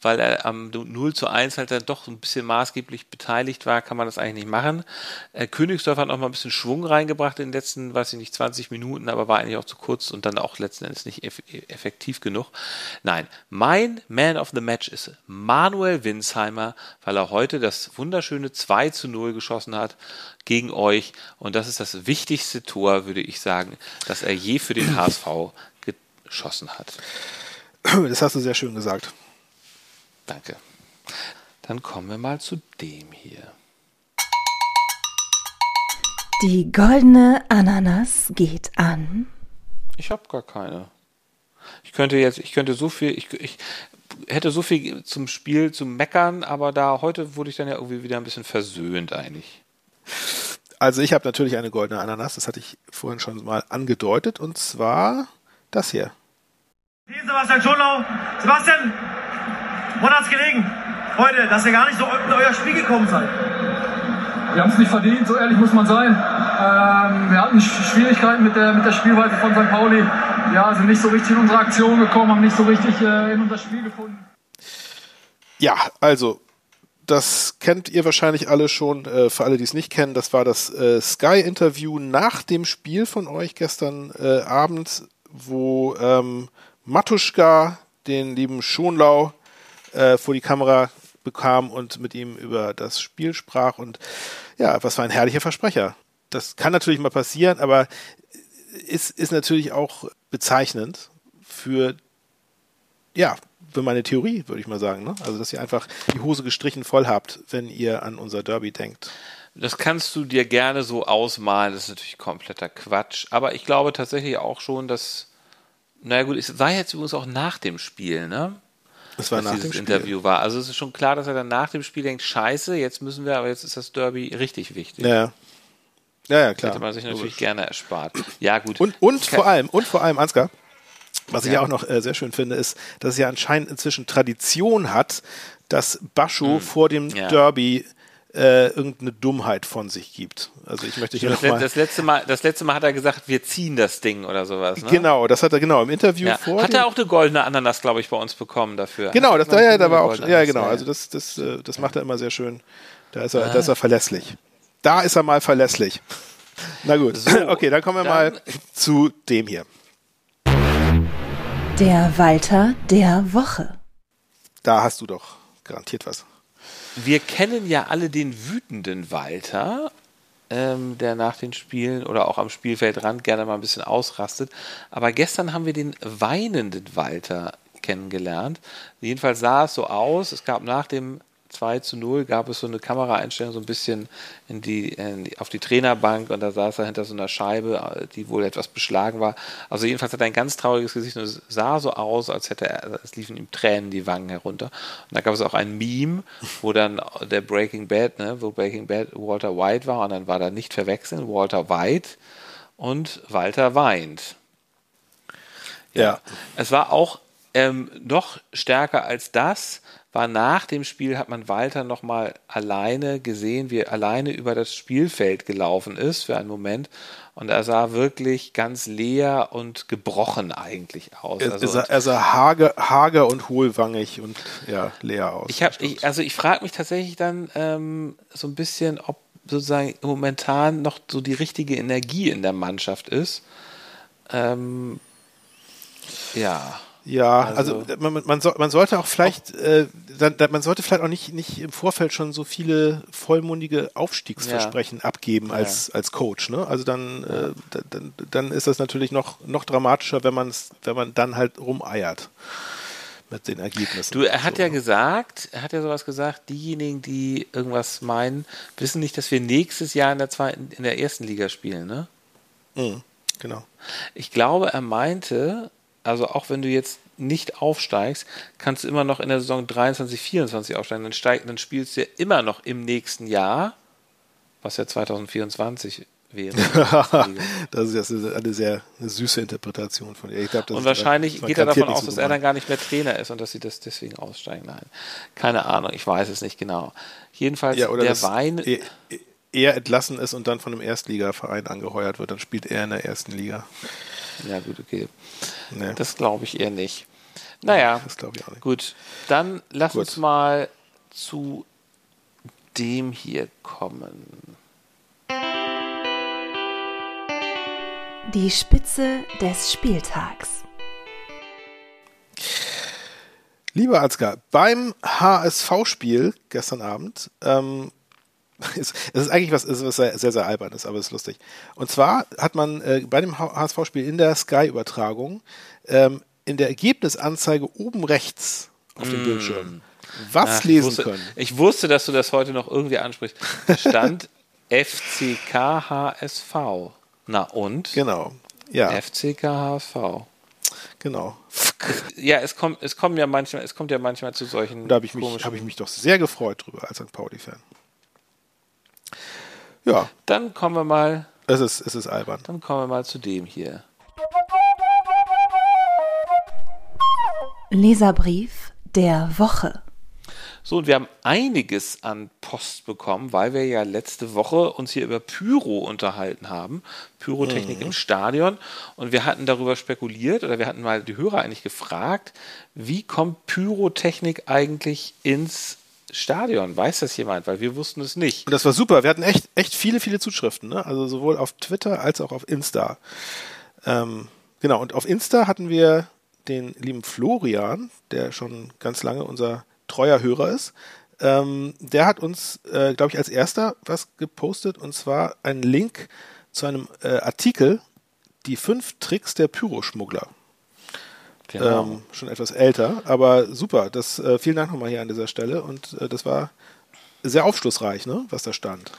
weil er am 0 zu 1 halt dann doch ein bisschen maßgeblich beteiligt war, kann man das eigentlich nicht machen. Äh, Königsdorf hat noch mal ein bisschen Schwung reingebracht in den letzten, weiß ich nicht, 20 Minuten, aber war eigentlich auch zu kurz und dann auch letzten Endes nicht eff effektiv genug. Nein, mein Man of the Match ist Manuel Winsheimer, weil er heute das wunderschöne 2 zu 0 geschossen hat gegen euch und das ist das wichtigste Tor, würde ich sagen, das er je für den HSV geschossen hat. Das hast du sehr schön gesagt. Danke. Dann kommen wir mal zu dem hier. Die goldene Ananas geht an. Ich habe gar keine. Ich könnte jetzt, ich könnte so viel, ich, ich hätte so viel zum Spiel zu meckern, aber da heute wurde ich dann ja irgendwie wieder ein bisschen versöhnt eigentlich. Also ich habe natürlich eine goldene Ananas, das hatte ich vorhin schon mal angedeutet, und zwar das hier. Sebastian Schonlau. Sebastian, Woran hat es gelegen heute, dass ihr gar nicht so in euer Spiel gekommen seid? Wir haben es nicht verdient, so ehrlich muss man sein. Ähm, wir hatten Schwierigkeiten mit der, mit der Spielweise von St. Pauli. Ja, sind nicht so richtig in unsere Aktion gekommen, haben nicht so richtig äh, in unser Spiel gefunden. Ja, also das kennt ihr wahrscheinlich alle schon. Äh, für alle, die es nicht kennen, das war das äh, Sky-Interview nach dem Spiel von euch gestern äh, Abend, wo ähm, Matuschka den lieben Schonlau äh, vor die Kamera bekam und mit ihm über das Spiel sprach. Und ja, was für ein herrlicher Versprecher. Das kann natürlich mal passieren, aber ist, ist natürlich auch bezeichnend für, ja, für meine Theorie, würde ich mal sagen. Ne? Also, dass ihr einfach die Hose gestrichen voll habt, wenn ihr an unser Derby denkt. Das kannst du dir gerne so ausmalen. Das ist natürlich kompletter Quatsch. Aber ich glaube tatsächlich auch schon, dass, naja gut, es war jetzt übrigens auch nach dem Spiel, ne? Das war nach dieses dem Interview war. Also es ist schon klar, dass er dann nach dem Spiel denkt, scheiße, jetzt müssen wir, aber jetzt ist das Derby richtig wichtig. Ja. Ja, ja, klar. Hätte man sich natürlich Logisch. gerne erspart. Ja, gut. Und, und vor allem, und vor allem, Ansgar, was ich ja auch noch äh, sehr schön finde, ist, dass es ja anscheinend inzwischen Tradition hat, dass Bascho hm. vor dem ja. Derby äh, irgendeine Dummheit von sich gibt. Also ich möchte hier das, noch mal das letzte Mal, das letzte Mal hat er gesagt, wir ziehen das Ding oder sowas. Ne? Genau, das hat er genau im Interview ja. vor. Hat er auch eine goldene Ananas, glaube ich, bei uns bekommen dafür. Genau, das da, ja, da war auch, ja genau. Also das, das, äh, das macht er immer sehr schön. Da ist er, ah. da ist er verlässlich. Da ist er mal verlässlich. Na gut, so, okay, dann kommen wir dann mal zu dem hier. Der Walter der Woche. Da hast du doch garantiert was. Wir kennen ja alle den wütenden Walter, ähm, der nach den Spielen oder auch am Spielfeldrand gerne mal ein bisschen ausrastet. Aber gestern haben wir den weinenden Walter kennengelernt. Jedenfalls sah es so aus. Es gab nach dem 2 zu 0 gab es so eine Kameraeinstellung so ein bisschen in die, in die, auf die Trainerbank und da saß er hinter so einer Scheibe, die wohl etwas beschlagen war. Also jedenfalls hat er ein ganz trauriges Gesicht und es sah so aus, als hätte er, es liefen ihm Tränen die Wangen herunter. Und da gab es auch ein Meme, wo dann der Breaking Bad, ne, wo Breaking Bad Walter White war und dann war da nicht verwechseln, Walter White und Walter weint. Ja. ja. Es war auch ähm, noch stärker als das war nach dem Spiel, hat man Walter nochmal alleine gesehen, wie er alleine über das Spielfeld gelaufen ist für einen Moment. Und er sah wirklich ganz leer und gebrochen eigentlich aus. Er, also, er sah hager, hager und hohlwangig und ja, leer aus. Ich hab, ich, also ich frage mich tatsächlich dann ähm, so ein bisschen, ob sozusagen momentan noch so die richtige Energie in der Mannschaft ist. Ähm, ja. Ja, also, also man, man, so, man, sollte auch vielleicht, äh, dann, man sollte vielleicht auch nicht, nicht im Vorfeld schon so viele vollmundige Aufstiegsversprechen ja. abgeben als, ja. als Coach. Ne? Also dann, äh, dann, dann ist das natürlich noch, noch dramatischer, wenn man wenn man dann halt rumeiert mit den Ergebnissen. Du, er hat so. ja gesagt, er hat ja sowas gesagt, diejenigen, die irgendwas meinen, wissen nicht, dass wir nächstes Jahr in der zweiten, in der ersten Liga spielen, ne? Mhm, genau. Ich glaube, er meinte, also auch wenn du jetzt nicht aufsteigst, kannst du immer noch in der Saison 23, 24 aufsteigen. Dann, steig, dann spielst du ja immer noch im nächsten Jahr, was ja 2024 wäre. das ist eine sehr eine süße Interpretation von ihr. Glaub, und wahrscheinlich geht er davon aus, so dass er dann gar nicht mehr Trainer ist und dass sie das deswegen aussteigen. Nein, keine Ahnung, ich weiß es nicht genau. Jedenfalls ja, der Wein. Er entlassen ist und dann von einem Erstligaverein angeheuert wird, dann spielt er in der ersten Liga. Ja, gut, okay. Nee. Das glaube ich eher nicht. Naja, das glaube ich auch nicht. Gut, dann lass gut. uns mal zu dem hier kommen. Die Spitze des Spieltags. Lieber Ansgar, beim HSV-Spiel gestern Abend ähm, es ist eigentlich was, ist was sehr, sehr, sehr albernes, aber es ist lustig. Und zwar hat man äh, bei dem HSV-Spiel in der Sky-Übertragung ähm, in der Ergebnisanzeige oben rechts auf dem mm. Bildschirm was Ach, lesen wusste, können. Ich wusste, dass du das heute noch irgendwie ansprichst. Da stand FCK HSV. Na und? Genau. Ja. FCK HSV. Genau. Ja, es kommt, es kommen ja manchmal, es kommt ja manchmal zu solchen. Da habe ich mich, habe ich mich doch sehr gefreut drüber als St. Pauli-Fan. Ja. Dann kommen wir mal. Es ist, es ist albern. Dann kommen wir mal zu dem hier. Leserbrief der Woche. So, und wir haben einiges an Post bekommen, weil wir ja letzte Woche uns hier über Pyro unterhalten haben. Pyrotechnik mhm. im Stadion. Und wir hatten darüber spekuliert oder wir hatten mal die Hörer eigentlich gefragt, wie kommt Pyrotechnik eigentlich ins Stadion? Weiß das jemand? Weil wir wussten es nicht. Und das war super. Wir hatten echt, echt viele, viele Zuschriften. Ne? Also sowohl auf Twitter als auch auf Insta. Ähm, genau. Und auf Insta hatten wir den lieben Florian, der schon ganz lange unser treuer Hörer ist. Ähm, der hat uns, äh, glaube ich, als erster was gepostet und zwar einen Link zu einem äh, Artikel, die fünf Tricks der Pyroschmuggler. Genau. Ähm, schon etwas älter, aber super. Das, äh, vielen Dank nochmal hier an dieser Stelle. Und äh, das war sehr aufschlussreich, ne, was da stand.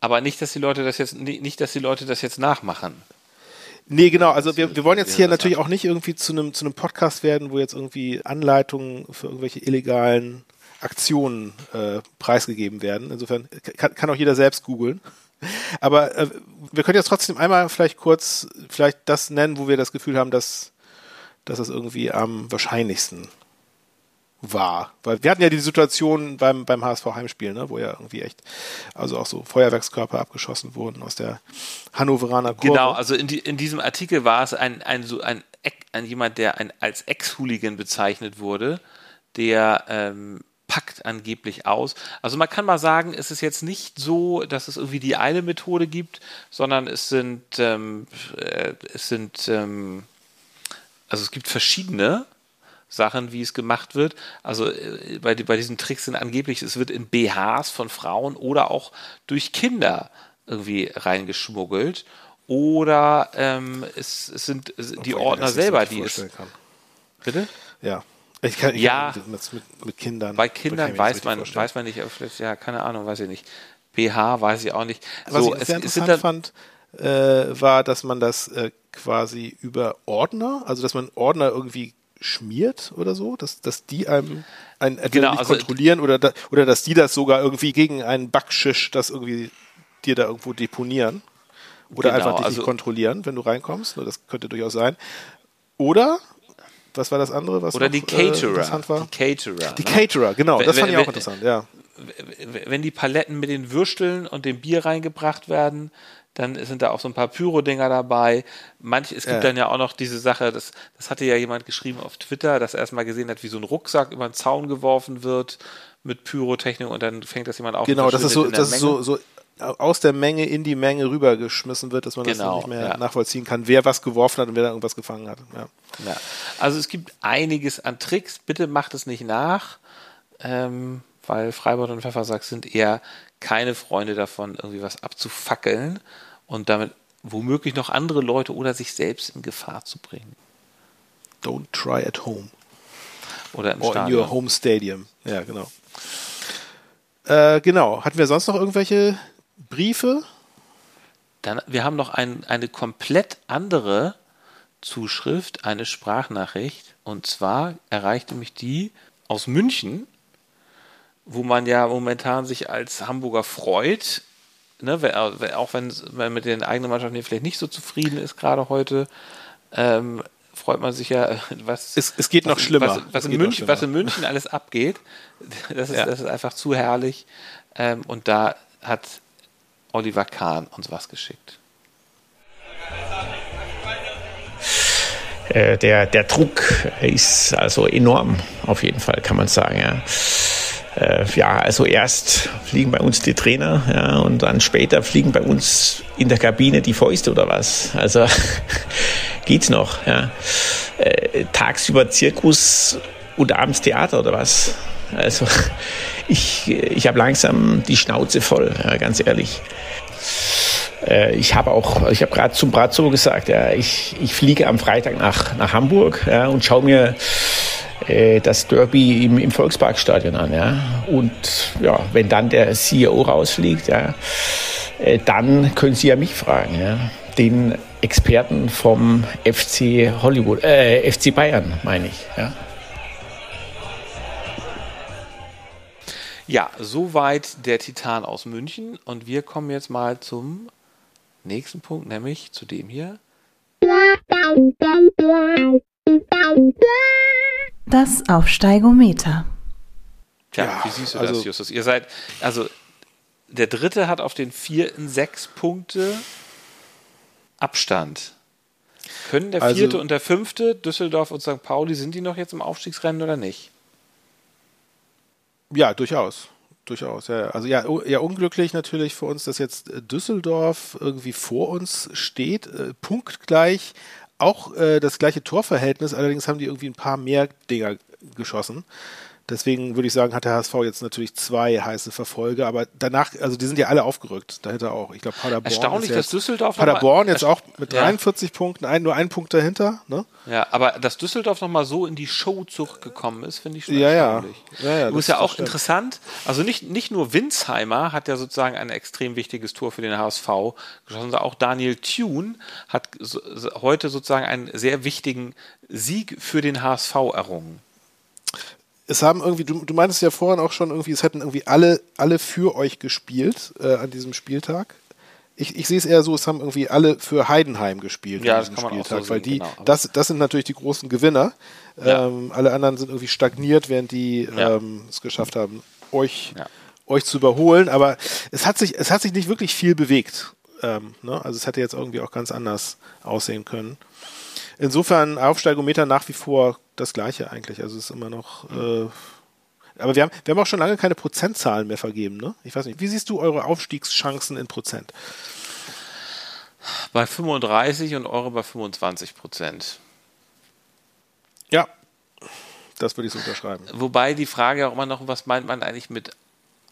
Aber nicht, dass die Leute das jetzt, nicht, dass die Leute das jetzt nachmachen. Nee, genau. Also wir, wir wollen jetzt hier natürlich auch nicht irgendwie zu einem, zu einem Podcast werden, wo jetzt irgendwie Anleitungen für irgendwelche illegalen Aktionen äh, preisgegeben werden. Insofern kann, kann auch jeder selbst googeln. Aber äh, wir können jetzt trotzdem einmal vielleicht kurz vielleicht das nennen, wo wir das Gefühl haben, dass dass es irgendwie am wahrscheinlichsten war. Weil wir hatten ja die Situation beim, beim HSV Heimspiel, ne, wo ja irgendwie echt, also auch so Feuerwerkskörper abgeschossen wurden aus der Hannoveraner Kurve. Genau, also in, die, in diesem Artikel war es ein, ein, so ein, ein jemand, der ein, als Ex-Hooligan bezeichnet wurde, der ähm, packt angeblich aus. Also man kann mal sagen, es ist jetzt nicht so, dass es irgendwie die eine Methode gibt, sondern es sind, ähm, äh, es sind ähm, also es gibt verschiedene, Sachen, wie es gemacht wird. Also äh, bei, bei diesen Tricks sind angeblich, es wird in BHs von Frauen oder auch durch Kinder irgendwie reingeschmuggelt. Oder ähm, es, es, sind die Ordner selber, die es. Kann. Bitte? Ja. Ich kann, ich ja, kann mit, mit, Kindern. Bei Kindern weiß man, weiß man nicht, ja, keine Ahnung, weiß ich nicht. BH weiß ich auch nicht. Was so, ich sehr es, interessant fand, äh, war, dass man das äh, quasi über Ordner, also dass man Ordner irgendwie schmiert oder so, dass, dass die einem ein, genau, also kontrollieren oder, da, oder dass die das sogar irgendwie gegen einen Backschisch das irgendwie dir da irgendwo deponieren. Oder genau, einfach dich also, nicht kontrollieren, wenn du reinkommst. Ne, das könnte durchaus sein. Oder was war das andere? Was oder noch, die Caterer. Äh, war? Die Caterer. Die ne? Caterer, genau. Das fand ich auch interessant, ja. Wenn die Paletten mit den Würsteln und dem Bier reingebracht werden, dann sind da auch so ein paar Pyro-Dinger dabei. Manch, es gibt ja. dann ja auch noch diese Sache, das, das hatte ja jemand geschrieben auf Twitter, dass er erstmal gesehen hat, wie so ein Rucksack über den Zaun geworfen wird mit Pyrotechnik und dann fängt das jemand auf. Genau, das ist so, das ist so, so aus der Menge in die Menge rübergeschmissen wird, dass man genau, das nicht mehr ja. nachvollziehen kann, wer was geworfen hat und wer da irgendwas gefangen hat. Ja. ja. Also es gibt einiges an Tricks. Bitte macht es nicht nach, ähm, weil Freibad und Pfeffersack sind eher keine Freunde davon, irgendwie was abzufackeln und damit womöglich noch andere Leute oder sich selbst in Gefahr zu bringen. Don't try at home. Oder im Or Stadion. in your home stadium. Ja, genau. Äh, genau. Hatten wir sonst noch irgendwelche Briefe? Dann, wir haben noch ein, eine komplett andere Zuschrift, eine Sprachnachricht. Und zwar erreichte mich die aus München, wo man ja momentan sich als Hamburger freut. Ne, auch wenn man mit den eigenen Mannschaften vielleicht nicht so zufrieden ist, gerade heute, ähm, freut man sich ja, was. Es, es geht noch was, schlimmer. Was, was in München, was in München alles abgeht. Das ist, ja. das ist einfach zu herrlich. Ähm, und da hat Oliver Kahn uns was geschickt. Äh, der, der Druck ist also enorm, auf jeden Fall, kann man sagen. Ja. Äh, ja, also erst fliegen bei uns die Trainer ja, und dann später fliegen bei uns in der Kabine die Fäuste oder was. Also geht's noch. Ja. Äh, tagsüber Zirkus und abends Theater oder was. Also ich, ich habe langsam die Schnauze voll, ja, ganz ehrlich. Äh, ich habe auch, ich habe gerade zum Brazzo gesagt, ja, ich, ich fliege am Freitag nach, nach Hamburg ja, und schaue mir äh, das Derby im, im Volksparkstadion an. Ja. Und ja, wenn dann der CEO rausfliegt, ja, äh, dann können Sie ja mich fragen, ja. den Experten vom FC Hollywood, äh, FC Bayern, meine ich. Ja. Ja, soweit der Titan aus München. Und wir kommen jetzt mal zum nächsten Punkt, nämlich zu dem hier. Das Aufsteigometer. Tja, ja, wie siehst du also, das, Justus? Ihr seid, also der dritte hat auf den vierten sechs Punkte Abstand. Können der also vierte also, und der fünfte, Düsseldorf und St. Pauli, sind die noch jetzt im Aufstiegsrennen oder nicht? Ja, durchaus. Durchaus, ja. Also ja, ja, unglücklich natürlich für uns, dass jetzt äh, Düsseldorf irgendwie vor uns steht, äh, punktgleich, auch äh, das gleiche Torverhältnis, allerdings haben die irgendwie ein paar mehr Dinger geschossen. Deswegen würde ich sagen, hat der HSV jetzt natürlich zwei heiße Verfolger, aber danach, also die sind ja alle aufgerückt, dahinter auch. Ich glaube, Paderborn. Erstaunlich, dass Düsseldorf Paderborn jetzt auch mit 43 ja. Punkten, ein, nur ein Punkt dahinter. Ne? Ja, aber dass Düsseldorf nochmal so in die Showzucht gekommen ist, finde ich schon ja, erstaunlich. Ja, ja, ja das ist ja auch interessant. Also nicht, nicht nur Winsheimer hat ja sozusagen ein extrem wichtiges Tor für den HSV geschossen, sondern auch Daniel Thune hat heute sozusagen einen sehr wichtigen Sieg für den HSV errungen es haben irgendwie, du, du meintest ja vorhin auch schon irgendwie, es hätten irgendwie alle, alle für euch gespielt äh, an diesem Spieltag. Ich, ich sehe es eher so, es haben irgendwie alle für Heidenheim gespielt ja, an diesem Spieltag, so weil die, genau. das, das sind natürlich die großen Gewinner. Ja. Ähm, alle anderen sind irgendwie stagniert, während die ja. ähm, es geschafft haben, euch, euch zu überholen. Aber es hat sich, es hat sich nicht wirklich viel bewegt. Ähm, ne? Also es hätte jetzt irgendwie auch ganz anders aussehen können. Insofern Aufsteigometer nach wie vor das gleiche eigentlich. Also es ist immer noch. Äh, aber wir haben, wir haben auch schon lange keine Prozentzahlen mehr vergeben, ne? Ich weiß nicht. Wie siehst du eure Aufstiegschancen in Prozent? Bei 35 und eure bei 25 Prozent. Ja, Das würde ich so unterschreiben. Wobei die Frage auch immer noch, was meint man eigentlich mit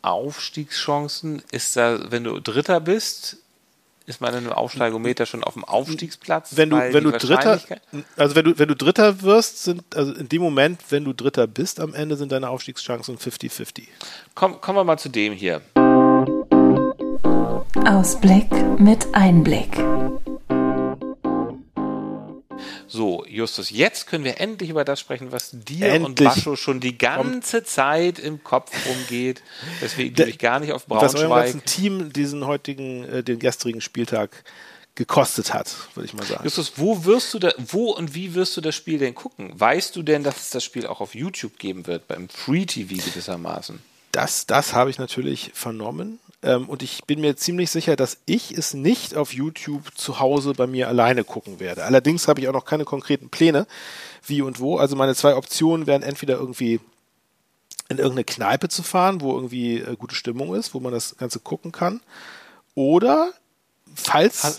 Aufstiegschancen? Ist da, wenn du Dritter bist, ist man in einem Aufsteigometer schon auf dem Aufstiegsplatz? Wenn du, wenn du Dritter, also wenn du, wenn du Dritter wirst, sind, also in dem Moment, wenn du Dritter bist, am Ende sind deine Aufstiegschancen 50-50. Komm, kommen wir mal zu dem hier. Ausblick mit Einblick. So, Justus, jetzt können wir endlich über das sprechen, was dir endlich. und Bascho schon die ganze Zeit im Kopf rumgeht, weswegen du dich gar nicht auf Braunschweig... Was eurem ganzen Team diesen heutigen, äh, den gestrigen Spieltag gekostet hat, würde ich mal sagen. Justus, wo wirst du da, wo und wie wirst du das Spiel denn gucken? Weißt du denn, dass es das Spiel auch auf YouTube geben wird, beim Free TV gewissermaßen? Das, das habe ich natürlich vernommen. Ähm, und ich bin mir ziemlich sicher, dass ich es nicht auf YouTube zu Hause bei mir alleine gucken werde. Allerdings habe ich auch noch keine konkreten Pläne, wie und wo. Also meine zwei Optionen wären entweder irgendwie in irgendeine Kneipe zu fahren, wo irgendwie äh, gute Stimmung ist, wo man das Ganze gucken kann. Oder falls, ha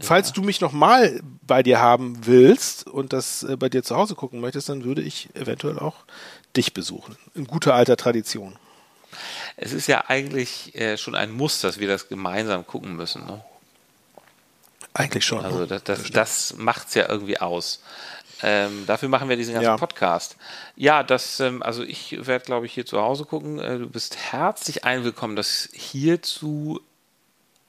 falls ja. du mich nochmal bei dir haben willst und das äh, bei dir zu Hause gucken möchtest, dann würde ich eventuell auch dich besuchen. In guter alter Tradition es ist ja eigentlich äh, schon ein Muss, dass wir das gemeinsam gucken müssen. Ne? Eigentlich schon. Also ne? das, das, das macht es ja irgendwie aus. Ähm, dafür machen wir diesen ganzen ja. Podcast. Ja, das, ähm, also ich werde, glaube ich, hier zu Hause gucken. Äh, du bist herzlich einwillkommen, das hier zu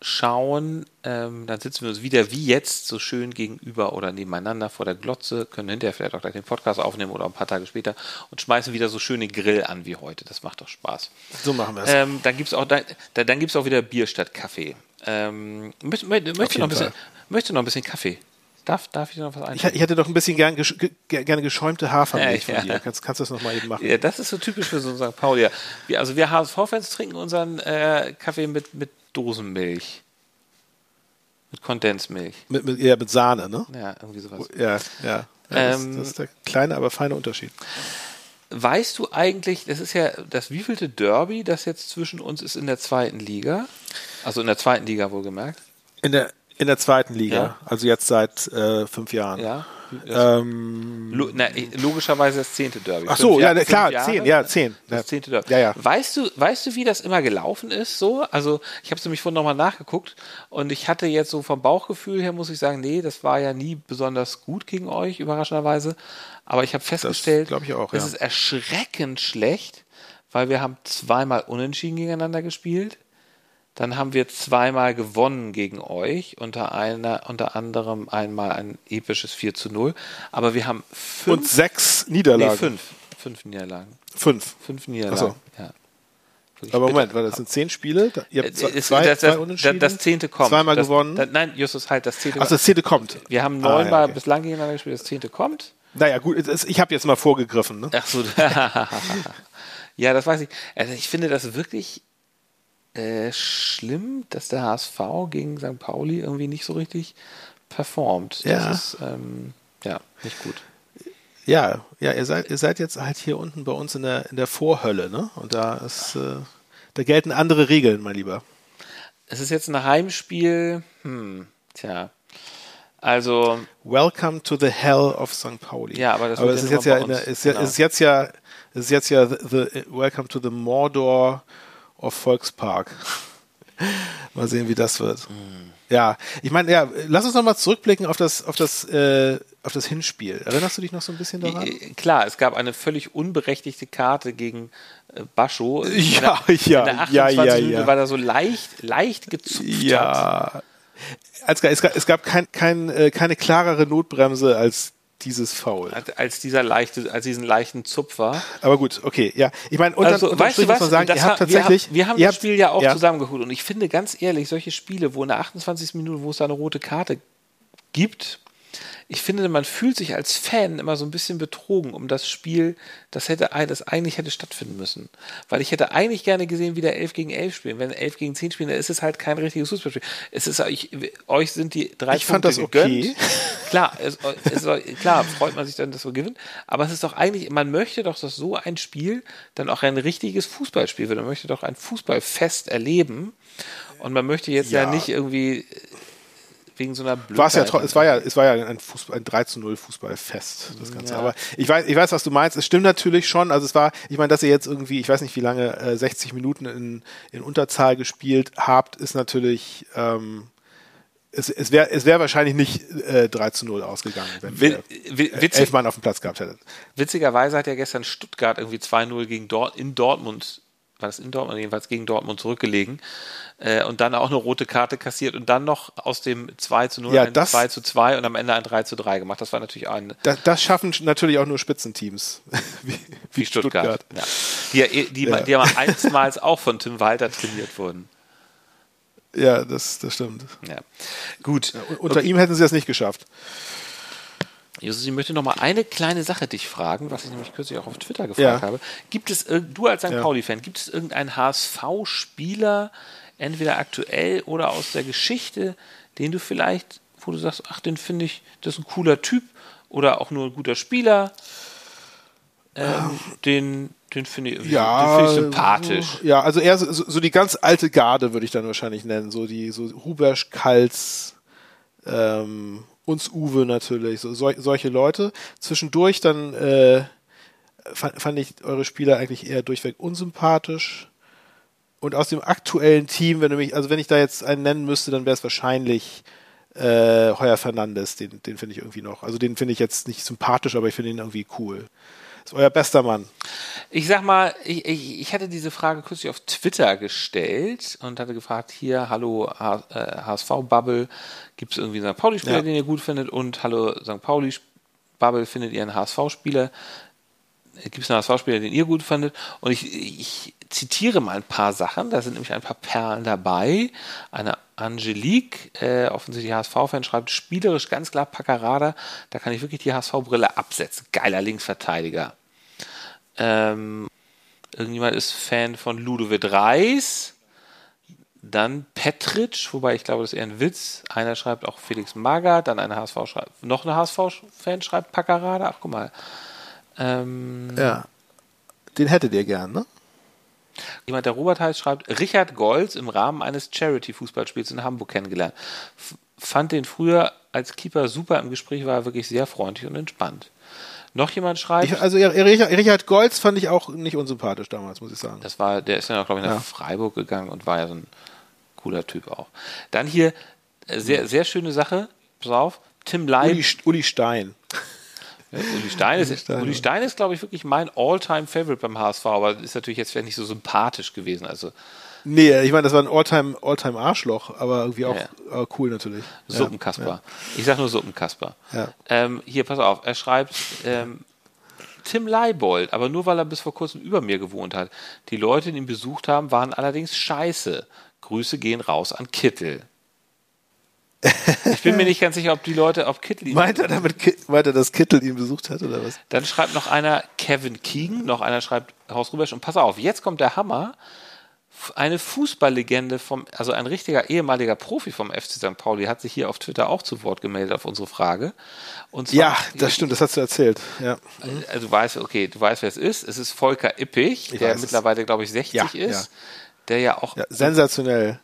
schauen, ähm, dann sitzen wir uns wieder wie jetzt so schön gegenüber oder nebeneinander vor der Glotze, können hinterher vielleicht auch gleich den Podcast aufnehmen oder ein paar Tage später und schmeißen wieder so schöne Grill an wie heute. Das macht doch Spaß. So machen wir es. Ähm, dann gibt es auch, da, dann gibt's auch wieder Bier statt Kaffee. Ähm, möchte, möchte, möchte, noch ein bisschen, möchte noch ein bisschen Kaffee. Darf, darf ich noch was einstellen? Ich, hätte doch ein bisschen gern, gesch gerne geschäumte Hafermilch ja, von dir. Kannst, kannst du das nochmal eben machen? Ja, das ist so typisch für so einen St. Pauli. Wir, also wir HSV-Fans trinken unseren äh, Kaffee mit, mit Dosenmilch. Mit Kondensmilch. Mit, mit, ja, mit Sahne, ne? Ja, irgendwie sowas. Ja, ja. ja das, ähm, das, ist der kleine, aber feine Unterschied. Weißt du eigentlich, das ist ja das wievielte Derby, das jetzt zwischen uns ist in der zweiten Liga? Also in der zweiten Liga wohlgemerkt? In der, in der zweiten Liga, ja. also jetzt seit äh, fünf Jahren. Ja. Ähm, Lo na, logischerweise das zehnte Derby. Ach so, ja, ne, klar, Jahre, zehn, ja, zehn. Das zehnte Derby. Ja, ja. Weißt du, weißt du, wie das immer gelaufen ist? So, also ich habe es nämlich vorhin nochmal nachgeguckt und ich hatte jetzt so vom Bauchgefühl her muss ich sagen, nee, das war ja nie besonders gut gegen euch überraschenderweise. Aber ich habe festgestellt, das, ich auch, es ist erschreckend schlecht, weil wir haben zweimal unentschieden gegeneinander gespielt dann haben wir zweimal gewonnen gegen euch, unter, einer, unter anderem einmal ein episches 4 zu 0. Aber wir haben fünf. Und sechs Niederlagen. Nee, fünf. Fünf Niederlagen. Fünf. Fünf Niederlagen. So. Ja. Aber Moment, weil das sind zehn Spiele. Ihr habt zwei, zwei, das, das, Unentschieden. Das zehnte kommt. Zweimal das, gewonnen. Das, nein, Justus, halt, das zehnte Ach, das zehnte kommt. Wir haben neunmal ah, ja, okay. bislang gegeneinander gespielt, das zehnte kommt. Naja, gut, ich habe jetzt mal vorgegriffen. Ne? Ach so. ja, das weiß ich. Also ich finde das wirklich äh, schlimm, dass der HSV gegen St. Pauli irgendwie nicht so richtig performt. Ja. Das ist ähm, ja nicht gut. Ja, ja, ihr seid, ihr seid jetzt halt hier unten bei uns in der, in der Vorhölle, ne? Und da ist, äh, da gelten andere Regeln, mein Lieber. Es ist jetzt ein Heimspiel, hm, tja. Also. Welcome to the hell of St. Pauli. Ja, aber das aber es ist jetzt ja, der, ist, genau. ist jetzt ja, ist jetzt ja the, the, Welcome to the Mordor auf Volkspark. mal sehen, wie das wird. Mhm. Ja, ich meine, ja, lass uns noch mal zurückblicken auf das, auf das, äh, auf das Hinspiel. Erinnerst du dich noch so ein bisschen daran? Klar, es gab eine völlig unberechtigte Karte gegen äh, Bascho. Ja, der, ja, ja, ja, ja. weil er so leicht, leicht gezupft ja. hat. Es gab, es gab kein, kein, äh, keine klarere Notbremse als dieses Foul. Als dieser leichte, als diesen leichten Zupfer. Aber gut, okay, ja. Ich meine, unter, also, weißt du was? muss man sagen, ihr habt tatsächlich. Wir haben, wir haben das Spiel ja auch ja. zusammengeholt und ich finde ganz ehrlich, solche Spiele, wo in der 28. Minute, wo es da eine rote Karte gibt, ich finde, man fühlt sich als Fan immer so ein bisschen betrogen um das Spiel, das hätte das eigentlich hätte stattfinden müssen. Weil ich hätte eigentlich gerne gesehen, wie der 11 gegen 11 spielen. Wenn 11 gegen 10 spielen, dann ist es halt kein richtiges Fußballspiel. Es ist, ich, euch sind die drei ich Punkte fand das gegönnt. okay. Klar, es, es, klar, freut man sich dann, dass wir gewinnen. Aber es ist doch eigentlich, man möchte doch, dass so ein Spiel dann auch ein richtiges Fußballspiel wird. Man möchte doch ein Fußballfest erleben. Und man möchte jetzt ja, ja nicht irgendwie wegen so einer Blödheit. Ja, es war ja, es war ja ein, Fußball, ein 3 zu 0 Fußballfest, das Ganze. Ja. Aber ich weiß, ich weiß, was du meinst. Es stimmt natürlich schon. Also es war, ich meine, dass ihr jetzt irgendwie, ich weiß nicht, wie lange, äh, 60 Minuten in, in Unterzahl gespielt habt, ist natürlich, ähm, es, es wäre es wär wahrscheinlich nicht äh, 3 zu 0 ausgegangen, wenn wir elf Mann auf dem Platz gehabt hättet. Witzigerweise hat ja gestern Stuttgart irgendwie 2-0 gegen Dort, in Dortmund, war das in Dortmund, jedenfalls gegen Dortmund zurückgelegen äh, und dann auch eine rote Karte kassiert und dann noch aus dem 2 zu 0 ja, ein das, 2 zu 2 und am Ende ein 3 zu 3 gemacht. Das war natürlich ein. Das, das schaffen natürlich auch nur Spitzenteams. wie, wie, Stuttgart. Stuttgart. Ja. Die, die, ja. die aber einstmals auch von Tim Walter trainiert wurden. Ja, das, das stimmt. Ja. Gut. Ja, unter okay. ihm hätten sie das nicht geschafft. Jesus, ich möchte noch mal eine kleine Sache dich fragen, was ich nämlich kürzlich auch auf Twitter gefragt ja. habe. Gibt es, du als St. Ja. Pauli-Fan, gibt es irgendeinen HSV-Spieler, entweder aktuell oder aus der Geschichte, den du vielleicht, wo du sagst, ach, den finde ich, das ist ein cooler Typ oder auch nur ein guter Spieler, ähm, den, den finde ich, ja, find ich sympathisch. Ja, also eher so, so, die ganz alte Garde würde ich dann wahrscheinlich nennen, so die so Hubersch, Kals, ähm, uns Uwe natürlich, so, so solche Leute. Zwischendurch dann äh, fand, fand ich eure Spieler eigentlich eher durchweg unsympathisch. Und aus dem aktuellen Team, wenn du mich, also wenn ich da jetzt einen nennen müsste, dann wäre es wahrscheinlich äh, Heuer Fernandes, den, den finde ich irgendwie noch. Also den finde ich jetzt nicht sympathisch, aber ich finde ihn irgendwie cool. Ist euer bester Mann. Ich sag mal, ich, ich, ich hatte diese Frage kürzlich auf Twitter gestellt und hatte gefragt, hier, hallo HSV-Bubble, gibt es irgendwie einen St. Pauli-Spieler, ja. den ihr gut findet? Und hallo St. Pauli-Bubble, findet ihr einen HSV-Spieler? Gibt es einen HSV-Spieler, den ihr gut findet? Und ich, ich zitiere mal ein paar Sachen. Da sind nämlich ein paar Perlen dabei. Eine Angelique, äh, offensichtlich HSV-Fan, schreibt spielerisch ganz klar Packerada. Da kann ich wirklich die HSV-Brille absetzen. Geiler Linksverteidiger. Ähm, irgendjemand ist Fan von Ludovic Reis. Dann Petric, wobei ich glaube, das ist eher ein Witz. Einer schreibt auch Felix Magath, dann eine HSV schreibt, noch eine HSV-Fan schreibt Packerada. Ach, guck mal. Ähm, ja. Den hättet ihr gern, ne? Jemand, der Robert heißt, schreibt, Richard Golz im Rahmen eines Charity-Fußballspiels in Hamburg kennengelernt. F fand den früher als Keeper super im Gespräch, war wirklich sehr freundlich und entspannt. Noch jemand schreibt. Ich, also Richard Golz fand ich auch nicht unsympathisch damals, muss ich sagen. Das war, der ist ja glaube ich, nach ja. Freiburg gegangen und war ja so ein cooler Typ auch. Dann hier, äh, sehr, sehr schöne Sache, pass auf, Tim Leib. Uli, Uli Stein. Uli Stein ist, Stein, Uli Stein ist glaube ich, wirklich mein All-Time-Favorite beim HSV, aber ist natürlich jetzt nicht so sympathisch gewesen. Also, nee, ich meine, das war ein All-Time All arschloch aber irgendwie auch ja. cool natürlich. Suppenkasper. Ja. Ich sag nur Suppenkasper. Ja. Ähm, hier, pass auf, er schreibt, ähm, Tim Leibold, aber nur weil er bis vor kurzem über mir gewohnt hat. Die Leute, die ihn besucht haben, waren allerdings scheiße. Grüße gehen raus an Kittel. Ich bin mir nicht ganz sicher, ob die Leute, ob Kittel ihn. Meint er damit, meint er, dass Kittel ihn besucht hat oder was? Dann schreibt noch einer Kevin Keegan, noch einer schreibt Haus Rubesch und pass auf, jetzt kommt der Hammer. Eine Fußballlegende vom, also ein richtiger ehemaliger Profi vom FC St. Pauli hat sich hier auf Twitter auch zu Wort gemeldet auf unsere Frage. Und zwar, ja, das stimmt, das hast du erzählt. Ja. Also du weißt, okay, du weißt, wer es ist. Es ist Volker Ippich, ich der mittlerweile, glaube ich, 60 ja, ist. Ja. Der ja auch. Ja, sensationell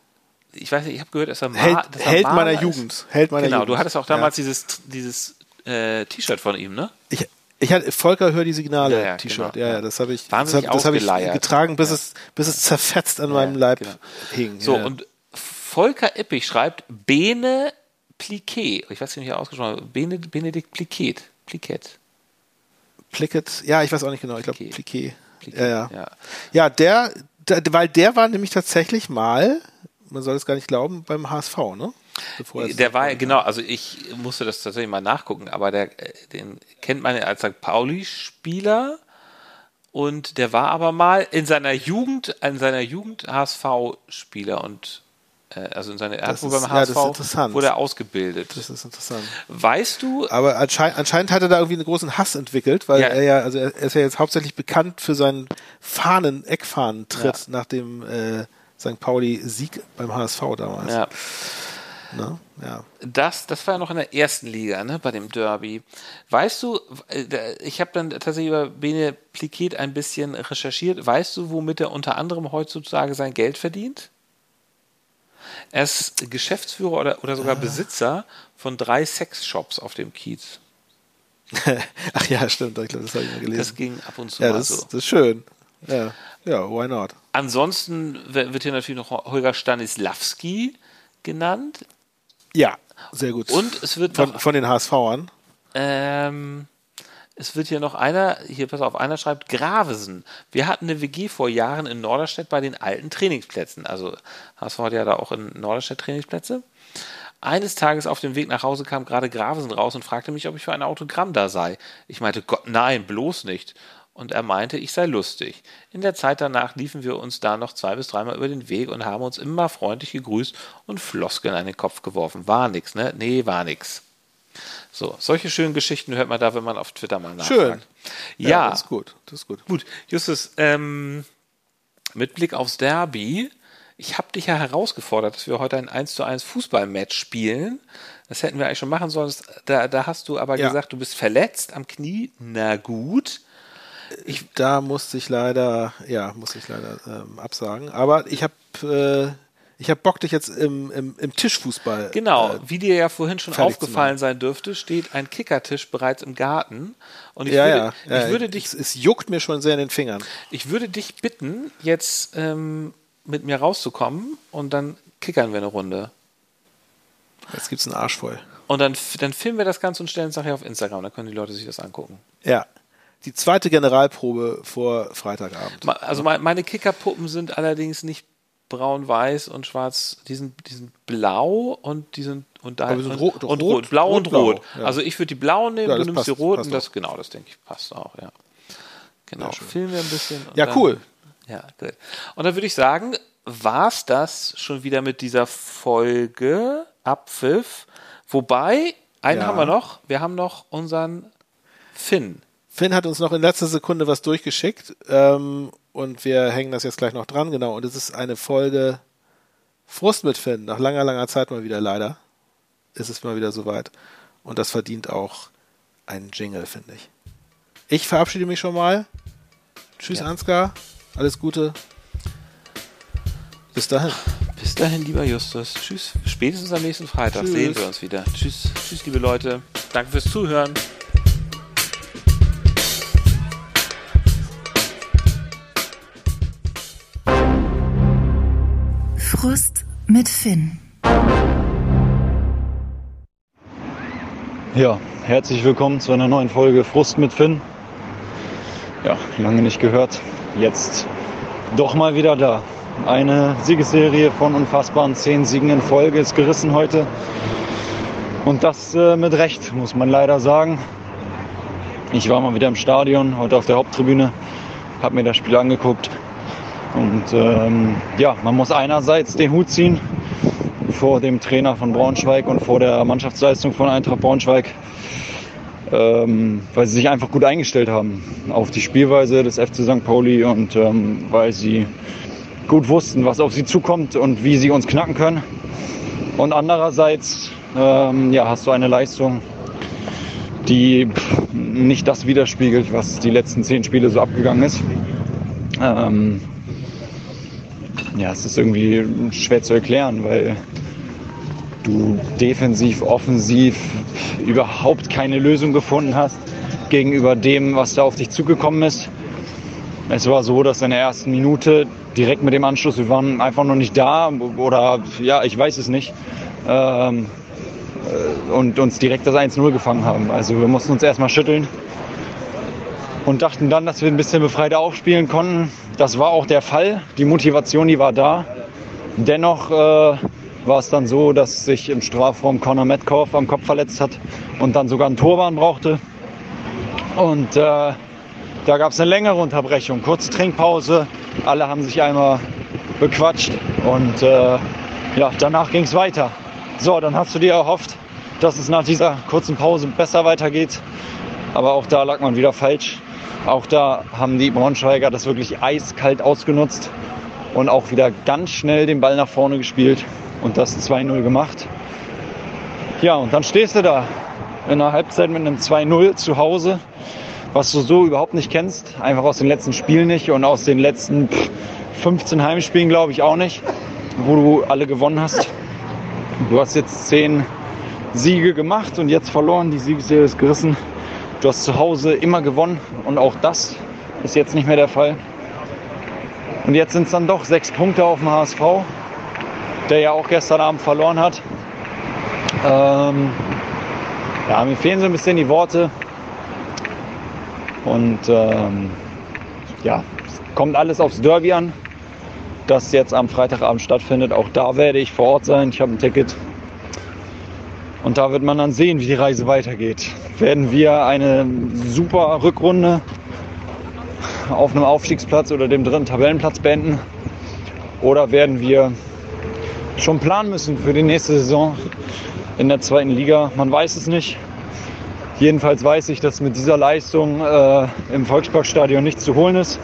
ich weiß nicht, ich habe gehört, dass er, Ma Held, dass er Held meiner ist. Jugend. Held meiner genau, Jugend. du hattest auch damals ja. dieses, dieses äh, T-Shirt von ihm, ne? Ich, ich hatte Volker hör die Signale ja, ja, T-Shirt. Genau, ja, ja, das habe ich, das hab, das hab ich getragen, bis es, bis es zerfetzt an meinem Leib genau. hing. So und Volker Eppich schreibt Bene Pliquet. Ich weiß nicht, wie er ausgesprochen hat. Bene, Benedikt Pliquet. Pliquet. Pliquet. Ja, ich weiß auch nicht genau. Ich glaube Pliquet. Pliquet. Ja, ja. ja. Ja, der, der, weil der war nämlich tatsächlich mal man soll es gar nicht glauben, beim HSV, ne? Der war, genau, also ich musste das tatsächlich mal nachgucken, aber der, den kennt man als St. Pauli-Spieler und der war aber mal in seiner Jugend, in seiner Jugend HSV-Spieler und äh, also in seiner, er hat wohl beim HSV ja, wurde er ausgebildet. Das ist interessant. Weißt du? Aber anscheinend, anscheinend hat er da irgendwie einen großen Hass entwickelt, weil ja. er ja, also er ist ja jetzt hauptsächlich bekannt für seinen Fahnen, Eckfahnentritt ja. nach dem äh, St. Pauli Sieg beim HSV damals. Ja. Ne? Ja. Das, das war ja noch in der ersten Liga, ne, bei dem Derby. Weißt du, ich habe dann tatsächlich über Bene Pliquet ein bisschen recherchiert. Weißt du, womit er unter anderem heutzutage sein Geld verdient? Er ist Geschäftsführer oder, oder sogar ah. Besitzer von drei Sexshops auf dem Kiez. Ach ja, stimmt. Ich glaube, das habe ich mal gelesen. Das ging ab und zu ja, mal das, so. Das ist schön. Ja, ja, why not? Ansonsten wird hier natürlich noch Holger Stanislawski genannt. Ja, sehr gut. Und es wird von, von den HSVern. Ähm, es wird hier noch einer, hier pass auf, einer schreibt Gravesen. Wir hatten eine WG vor Jahren in Norderstedt bei den alten Trainingsplätzen. Also HSV hat ja da auch in Norderstedt Trainingsplätze. Eines Tages auf dem Weg nach Hause kam gerade Gravesen raus und fragte mich, ob ich für ein Autogramm da sei. Ich meinte, Gott, nein, bloß nicht. Und er meinte, ich sei lustig. In der Zeit danach liefen wir uns da noch zwei bis dreimal über den Weg und haben uns immer freundlich gegrüßt und Floskeln an den Kopf geworfen. War nix, ne? Nee, war nix. So, solche schönen Geschichten hört man da, wenn man auf Twitter mal nachfragt. Schön. Ja, ja das ist gut. Das ist gut. Gut, Justus, ähm, mit Blick aufs Derby, ich habe dich ja herausgefordert, dass wir heute ein 1 zu 1 Fußballmatch spielen. Das hätten wir eigentlich schon machen sollen. Da, da hast du aber ja. gesagt, du bist verletzt am Knie. Na gut. Ich, da musste ich leider, ja, musste ich leider ähm, absagen. Aber ich habe äh, ich habe Bock, dich jetzt im, im, im Tischfußball. Genau, äh, wie dir ja vorhin schon aufgefallen sein dürfte, steht ein Kickertisch bereits im Garten. Und ich ja, würde, ja, ja, ich würde dich. Es, es, juckt mir schon sehr in den Fingern. Ich würde dich bitten, jetzt ähm, mit mir rauszukommen und dann kickern wir eine Runde. Jetzt gibt's einen Arsch voll. Und dann, dann filmen wir das Ganze und stellen es nachher auf Instagram, dann können die Leute sich das angucken. Ja. Die zweite Generalprobe vor Freitagabend. Also meine Kickerpuppen sind allerdings nicht braun-weiß und schwarz, die sind, die sind blau und die sind und da sind rot, und rot, blau und rot. Ja. Also ich würde die blauen nehmen, ja, du nimmst passt, die roten, das genau, das denke ich passt auch, ja. Genau, filmen wir ein bisschen. Ja, dann, cool. Ja, gut. Und dann würde ich sagen, war's das schon wieder mit dieser Folge Abpfiff. Wobei, einen ja. haben wir noch, wir haben noch unseren Finn. Finn hat uns noch in letzter Sekunde was durchgeschickt. Ähm, und wir hängen das jetzt gleich noch dran, genau. Und es ist eine Folge Frust mit Finn. Nach langer, langer Zeit mal wieder leider. Ist es mal wieder soweit. Und das verdient auch einen Jingle, finde ich. Ich verabschiede mich schon mal. Tschüss, ja. Ansgar. Alles Gute. Bis dahin. Bis dahin, lieber Justus. Tschüss. Spätestens am nächsten Freitag Tschüss. sehen wir uns wieder. Tschüss. Tschüss, liebe Leute. Danke fürs Zuhören. Frust mit Finn. Ja, herzlich willkommen zu einer neuen Folge Frust mit Finn. Ja, lange nicht gehört. Jetzt doch mal wieder da. Eine Siegesserie von unfassbaren zehn Siegen in Folge ist gerissen heute. Und das äh, mit Recht, muss man leider sagen. Ich war mal wieder im Stadion, heute auf der Haupttribüne, habe mir das Spiel angeguckt. Und ähm, ja, man muss einerseits den Hut ziehen vor dem Trainer von Braunschweig und vor der Mannschaftsleistung von Eintracht Braunschweig, ähm, weil sie sich einfach gut eingestellt haben auf die Spielweise des FC St. Pauli und ähm, weil sie gut wussten, was auf sie zukommt und wie sie uns knacken können. Und andererseits ähm, ja, hast du eine Leistung, die nicht das widerspiegelt, was die letzten zehn Spiele so abgegangen ist. Ähm, ja, es ist irgendwie schwer zu erklären, weil du defensiv, offensiv überhaupt keine Lösung gefunden hast gegenüber dem, was da auf dich zugekommen ist. Es war so, dass in der ersten Minute direkt mit dem Anschluss, wir waren einfach noch nicht da oder ja, ich weiß es nicht, ähm, äh, und uns direkt das 1-0 gefangen haben. Also wir mussten uns erstmal schütteln und dachten dann, dass wir ein bisschen befreiter aufspielen konnten. Das war auch der Fall. Die Motivation, die war da. Dennoch äh, war es dann so, dass sich im Strafraum Conor Metcalf am Kopf verletzt hat und dann sogar einen Torwahn brauchte. Und äh, da gab es eine längere Unterbrechung, kurze Trinkpause. Alle haben sich einmal bequatscht und äh, ja, danach ging es weiter. So, dann hast du dir erhofft, dass es nach dieser kurzen Pause besser weitergeht. Aber auch da lag man wieder falsch. Auch da haben die Braunschweiger das wirklich eiskalt ausgenutzt und auch wieder ganz schnell den Ball nach vorne gespielt und das 2-0 gemacht. Ja, und dann stehst du da in der Halbzeit mit einem 2-0 zu Hause, was du so überhaupt nicht kennst. Einfach aus den letzten Spielen nicht und aus den letzten 15 Heimspielen glaube ich auch nicht. wo du alle gewonnen hast. Du hast jetzt zehn Siege gemacht und jetzt verloren. Die Siegesserie ist gerissen. Du hast zu Hause immer gewonnen und auch das ist jetzt nicht mehr der Fall. Und jetzt sind es dann doch sechs Punkte auf dem HSV, der ja auch gestern Abend verloren hat. Ähm, ja, mir fehlen so ein bisschen die Worte. Und ähm, ja, es kommt alles aufs Derby an, das jetzt am Freitagabend stattfindet. Auch da werde ich vor Ort sein. Ich habe ein Ticket. Und da wird man dann sehen, wie die Reise weitergeht. Werden wir eine super Rückrunde auf einem Aufstiegsplatz oder dem dritten Tabellenplatz beenden? Oder werden wir schon planen müssen für die nächste Saison in der zweiten Liga? Man weiß es nicht. Jedenfalls weiß ich, dass mit dieser Leistung äh, im Volksparkstadion nichts zu holen ist.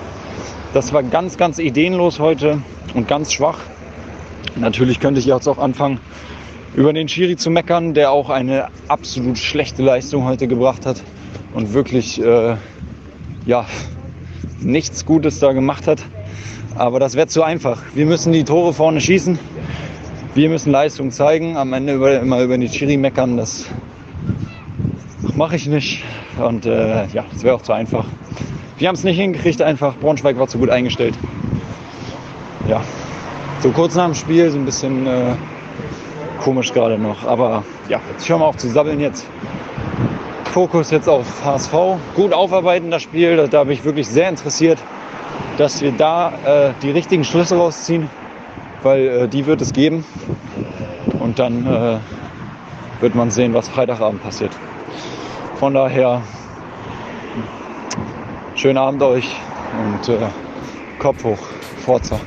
Das war ganz, ganz ideenlos heute und ganz schwach. Natürlich könnte ich jetzt auch anfangen, über den Schiri zu meckern, der auch eine absolut schlechte Leistung heute gebracht hat und wirklich äh, ja, nichts Gutes da gemacht hat. Aber das wäre zu einfach. Wir müssen die Tore vorne schießen. Wir müssen Leistung zeigen. Am Ende über, immer über die Schiri meckern, das mache ich nicht. Und äh, ja, das wäre auch zu einfach. Wir haben es nicht hingekriegt, einfach. Braunschweig war zu gut eingestellt. Ja, so kurz nach dem Spiel, so ein bisschen äh, komisch gerade noch. Aber ja, jetzt hören wir auf zu sabbeln jetzt. Fokus jetzt auf HSV. Gut aufarbeiten das Spiel. Da, da bin ich wirklich sehr interessiert, dass wir da äh, die richtigen Schlüsse rausziehen, weil äh, die wird es geben. Und dann äh, wird man sehen, was Freitagabend passiert. Von daher, schönen Abend euch und äh, Kopf hoch, Forza.